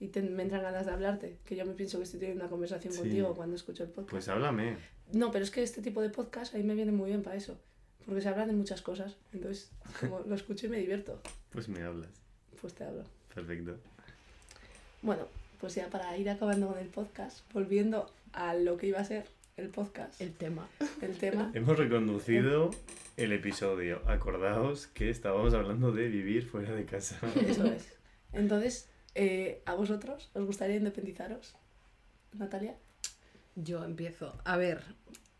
y te, me entran ganas de hablarte. Que yo me pienso que estoy teniendo una conversación Sí. contigo cuando escucho el podcast. Pues háblame. No, pero es que este tipo de podcast a mí me viene muy bien para eso. Porque se habla de muchas cosas. Entonces, como lo escucho y me divierto, Pues me hablas. pues te hablo. Perfecto. Bueno, pues ya para ir acabando con el podcast, volviendo a lo que iba a ser el podcast, el, El tema. tema. Hemos reconducido el episodio. Acordaos que estábamos hablando de vivir fuera de casa. Eso es. Entonces, eh, ¿a vosotros os gustaría independizaros, Natalia? Yo empiezo. A ver,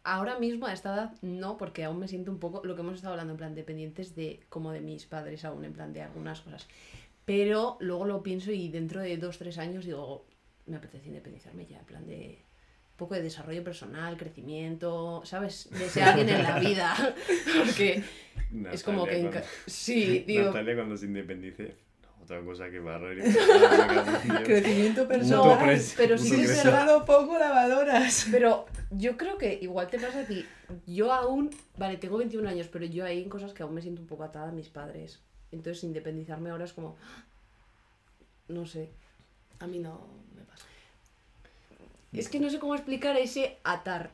ahora mismo a esta edad no, porque aún me siento un poco lo que hemos estado hablando, en plan, dependientes de como de mis padres aún, en plan de algunas cosas. Pero luego lo pienso y dentro de dos, tres años digo, me apetece independizarme ya, en plan de poco de desarrollo personal, crecimiento, ¿sabes? De ser alguien en la vida. Porque es como que... Cuando- Sí, digo... Natalia cuando se independice. no, otra cosa que barrer. y- Crecimiento Mutuo personal. pres- pero sí verdad. Solo pongo lavadoras. Pero yo creo que igual te pasa a ti. Yo aún, vale, tengo 21 años, pero yo hay en cosas que aún me siento un poco atada a mis padres. Entonces, independizarme ahora es como. No sé. A mí no me pasa. Es que no sé cómo explicar ese atar.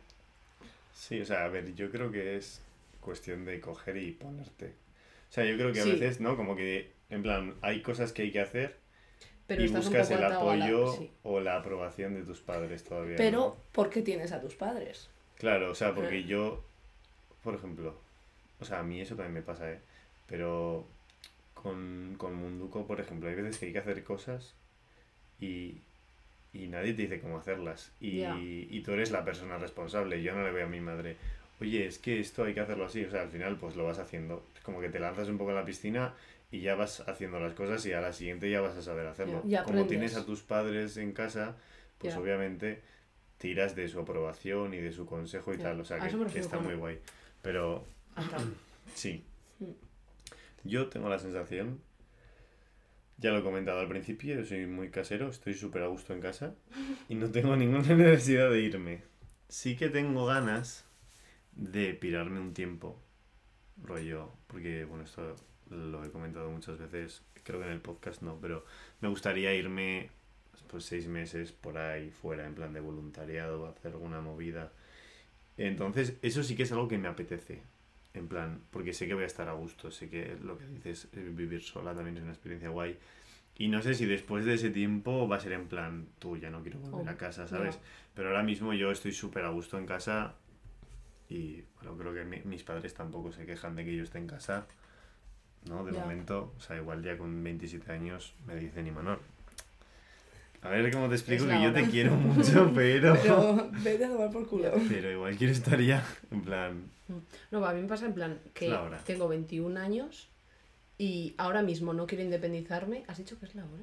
Sí, o sea, a ver, yo creo que es cuestión de coger y ponerte. O sea, yo creo que a Sí. veces, ¿no? Como que, en plan, hay cosas que hay que hacer Pero y estás buscas el la- apoyo sí. o la aprobación de tus padres todavía. Pero, ¿no? ¿por qué tienes a tus padres? Claro, o sea, porque yo, por ejemplo, o sea, a mí eso también me pasa, ¿eh? Pero con, con Munduko, por ejemplo, hay veces que hay que hacer cosas y, y nadie te dice cómo hacerlas. Y, y tú eres la persona responsable. Yo no le veo a mi madre, oye, es que esto hay que hacerlo así. O sea, al final, pues lo vas haciendo. Como que te lanzas un poco en la piscina y ya vas haciendo las cosas y a la siguiente ya vas a saber hacerlo. Como tienes a tus padres en casa, pues obviamente tiras de su aprobación y de su consejo y tal, o sea que, que está muy guay. Pero sí, Mm. yo tengo la sensación, ya lo he comentado al principio, yo soy muy casero, estoy súper a gusto en casa y no tengo ninguna necesidad de irme. Sí que tengo ganas de pirarme un tiempo, rollo, porque bueno, esto lo he comentado muchas veces, creo que en el podcast no, pero me gustaría irme pues seis meses por ahí fuera en plan de voluntariado, hacer alguna movida. Entonces, eso sí que es algo que me apetece. En plan, porque sé que voy a estar a gusto, sé que lo que dices, vivir sola también es una experiencia guay. Y no sé si después de ese tiempo va a ser en plan, tú ya no quiero volver Oh, a casa, ¿sabes? Pero ahora mismo yo estoy súper a gusto en casa y bueno, creo que mi- mis padres tampoco se quejan de que yo esté en casa, ¿no? De momento, o sea, igual ya con 27 años me dicen, Imanol, a ver cómo te explico que yo te hora". quiero mucho, pero... Pero vete a tomar por culo. Pero igual quiero estar ya, en plan, No, a mí me pasa en plan que tengo 21 años y ahora mismo no quiero independizarme. ¿Has dicho que es la hora?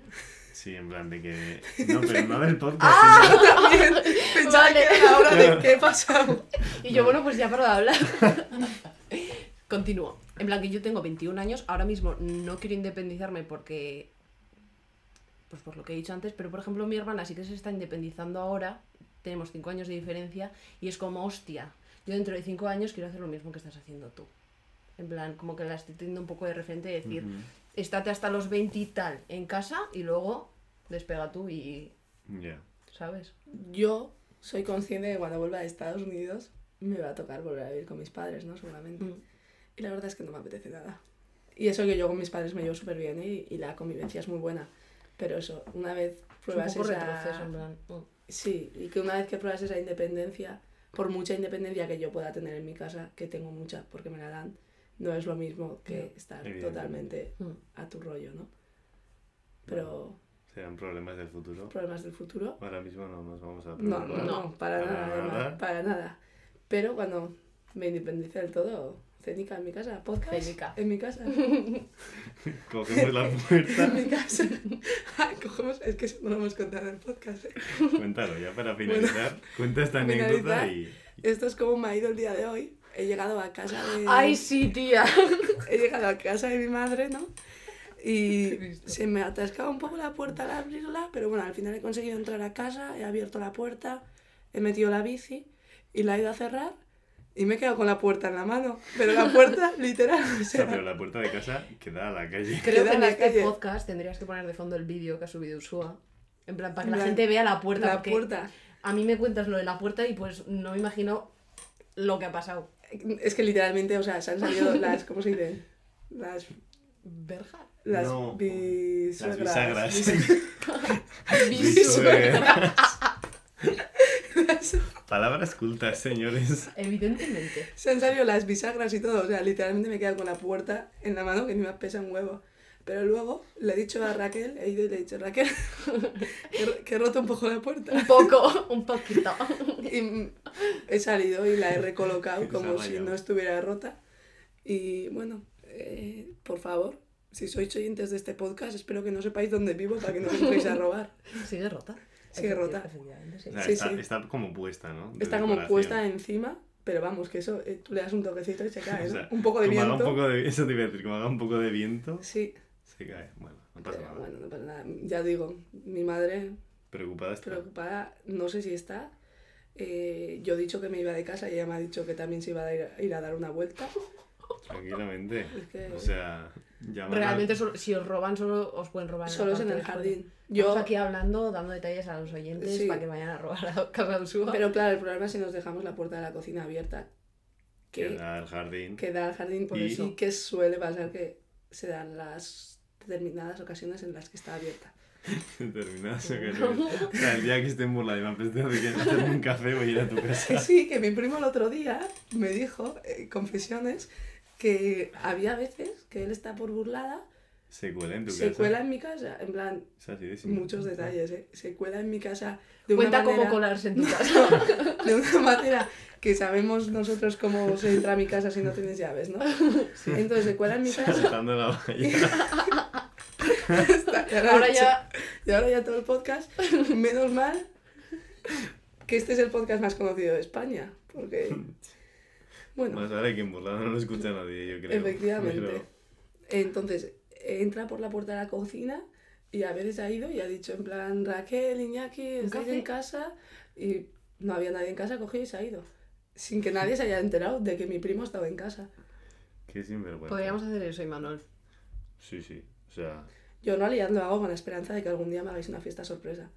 sí, en plan de que... No, pero no del podcast, ¡Ah! sino- También pensaba Vale. que era la hora de qué he pasado. Y yo, bueno, pues ya paro de hablar. Continúo. En plan que yo tengo 21 años, ahora mismo no quiero independizarme porque. Pues por lo que he dicho antes, pero por ejemplo mi hermana sí que se está independizando ahora, tenemos 5 años de diferencia, y es como, hostia, yo dentro de 5 años quiero hacer lo mismo que estás haciendo tú. En plan, como que la estoy teniendo un poco de referente de decir, Ujú. estate hasta los 20 y tal en casa y luego despega tú y. Ya. ¿Sabes? Yo soy consciente de que cuando vuelva a Estados Unidos me va a tocar volver a vivir con mis padres, ¿no? Seguramente. Y la verdad es que no me apetece nada. Y eso que yo con mis padres me llevo súper bien y, y la convivencia es muy buena. Pero eso, una vez Es un pruebas poco esa... retroceso, en plan. mm. Sí, y que una vez que pruebas esa independencia, por mucha independencia que yo pueda tener en mi casa, que tengo mucha porque me la dan, no es lo mismo que estar totalmente Mm. a tu rollo, ¿no? Pero Serán problemas del futuro. problemas del futuro, Ahora mismo no nos vamos a preocupar. no, no, para, Para nada, además, nada. para nada. Pero cuando me independice del todo, cénica en mi casa, podcast Cénica. en mi casa. Cogemos la puerta. en mi casa. Cogemos, es que eso no lo hemos contado en el podcast. ¿eh? Cuéntalo, ya para finalizar. Cuenta esta anécdota finalizar. y... Esto es como me ha ido el día de hoy. He llegado a casa de... ¡Ay, sí, tía! he llegado a casa de mi madre, ¿no? Y se me atascaba un poco la puerta al abrirla, pero bueno, al final he conseguido entrar a casa, he abierto la puerta, he metido la bici y la he ido a cerrar y me he quedado con la puerta en la mano. Pero la puerta, literal, o O sea, pero la puerta de casa queda a la calle. Creo que en este calle. podcast tendrías que poner de fondo el vídeo que ha subido Usua. En plan, para que la gente vea la puerta. la puerta. A mí me cuentas lo de la puerta y pues no me imagino lo que ha pasado. Es que literalmente, o sea, se han salido las, ¿cómo se dice? Las, ¿Verja? las No, bisagras. Las bisagras. Bisuegra. Palabras cultas, señores. Evidentemente. Se han salido las bisagras y todo, o sea, literalmente me he quedado con la puerta en la mano que ni me pesa un huevo. Pero luego le he dicho a Raquel, he ido y le he dicho, Raquel, que, que he roto un poco la puerta. Un poco, un poquito. Y he salido y la he recolocado como si no estuviera rota. Y bueno, eh, por favor, si sois oyentes de este podcast, espero que no sepáis dónde vivo para que no entréis a robar. Sigue rota. Sigue Efecti- rota. Sí. O sea, Sí, está, sí. está como puesta, ¿no? De Está como puesta encima, pero vamos, que eso, eh, tú le das un toquecito y se cae, O ¿no? sea, un poco de haga viento. un poco de, eso te iba a decir, como haga un poco de viento, Sí, se cae. Bueno, no pasa pero nada. bueno, no pasa nada. Ya digo, mi madre Preocupada está. preocupada, no sé si está. Eh, yo he dicho que me iba de casa y ella me ha dicho que también se iba a ir, ir a dar una vuelta. Tranquilamente. Es que O sea, Realmente, solo- si os roban, solo os pueden robar solo es en el jardín. Estamos Yo, aquí hablando, dando detalles a los oyentes Sí. para que vayan a robar a casa de pero claro, el problema es si nos dejamos la puerta de la cocina abierta, que, Queda el jardín. que da al jardín, porque Y- sí que suele pasar que se dan las determinadas ocasiones en las que está abierta. Determinadas ocasiones. O sea, el día que esté en burla y me apetece que hacerme un café, voy a ir a tu casa. sí, que mi primo el otro día me dijo, eh, confesiones, que había veces que él está por burlada, Se cuela en tu se casa. cuela en mi casa, en plan, Es así de simple. muchos detalles, ¿eh? se cuela en mi casa de una Cuenta manera, cómo colarse en tu casa. de una manera que sabemos nosotros cómo se entra a mi casa si no tienes llaves, ¿no? Entonces se cuela en mi casa Saltando la. Está- ahora, ya y ahora ya todo el podcast, menos mal que este es el podcast más conocido de España. Porque, bueno, Más vale que en burlada no lo escucha nadie, yo creo. efectivamente. Pero- Entonces, entra por la puerta de la cocina y a veces ha ido y ha dicho en plan, Raquel, Iñaki, ¿estáis en casa? Y no había nadie en casa, cogió y se ha ido. Sin que nadie se haya enterado de que mi primo estaba en casa. Qué sinvergüenza. Podríamos hacer eso, Imanol. Sí, sí. O sea, Yo no lo hago con la esperanza de que algún día me hagáis una fiesta sorpresa.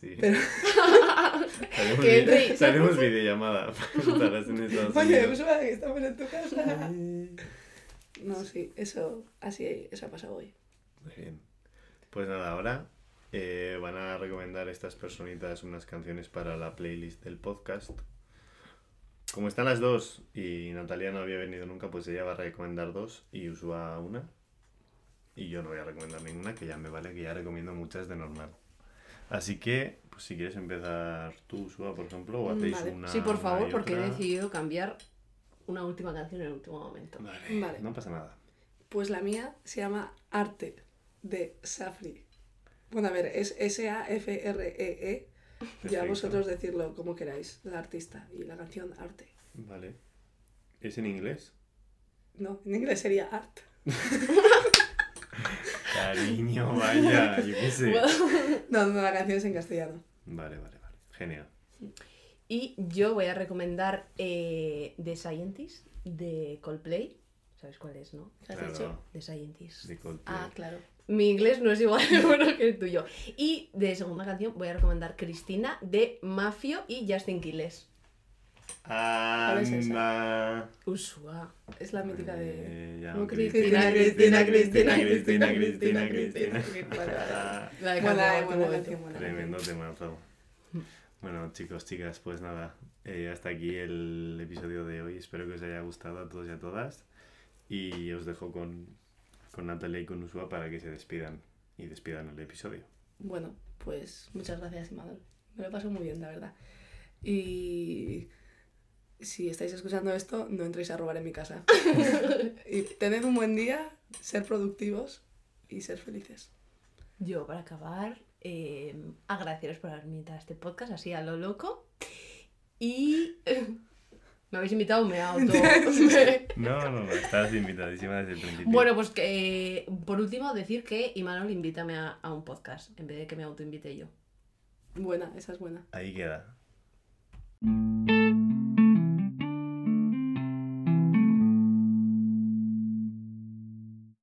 Sí. Pero- entre- haremos videollamada. Estarás en Estados Oye. Ursula, que estamos en tu casa. No, sí, eso, así, eso ha pasado hoy. Muy bien. Pues nada, ahora eh, van a recomendar estas personitas unas canciones para la playlist del podcast. Como están las dos y Natalia no había venido nunca, pues ella va a recomendar dos y Usua una. Y yo no voy a recomendar ninguna, que ya me vale, que ya recomiendo muchas de normal. Así que, pues si quieres empezar tú, Usua, por ejemplo, o hacéis Vale. una. Sí, por favor, porque he decidido cambiar una última canción en el último momento. Vale, Vale. no pasa nada. Pues la mía se llama Arte, de Safri. Bueno, a ver, es S-A-F-R-E-E. E Ya vosotros decirlo como queráis, la artista y la canción Arte. Vale. ¿Es en inglés? No, en inglés sería Art. Cariño, vaya, yo qué sé. No, no, la canción es en castellano. Vale, vale, vale. Genial. Y yo voy a recomendar eh, The Scientist de Coldplay. ¿Sabes cuál es, no? ¿Qué has Claro. dicho? The Scientist. De Coldplay. Ah, claro. Mi inglés no es igual de bueno que el tuyo. Y de segunda canción voy a recomendar Cristina de Mafio y Justin Quiles. Ana. Usua. Es la mítica de. Cristina, Cristina, Cristina, Cristina, Cristina, Cristina. Tremendo temazo. Bueno, chicos, chicas, pues nada. Eh, hasta aquí el episodio de hoy. Espero que os haya gustado a todos y a todas. Y os dejo con, con Natalia y con Usua para que se despidan y despidan el episodio. Bueno, pues muchas gracias, Imadol. Me lo paso muy bien, la verdad. Y si estáis escuchando esto, no entréis a robar en mi casa. y tened un buen día, ser productivos y ser felices. Yo, para acabar, eh, agradeceros por haberme invitado a este podcast así a lo loco. Y me habéis invitado, me auto. No, no, no, estás invitadísima desde el principio. bueno, pues que por último decir que Imanol invítame a, a un podcast en vez de que me autoinvite yo. Buena, esa es buena. Ahí queda.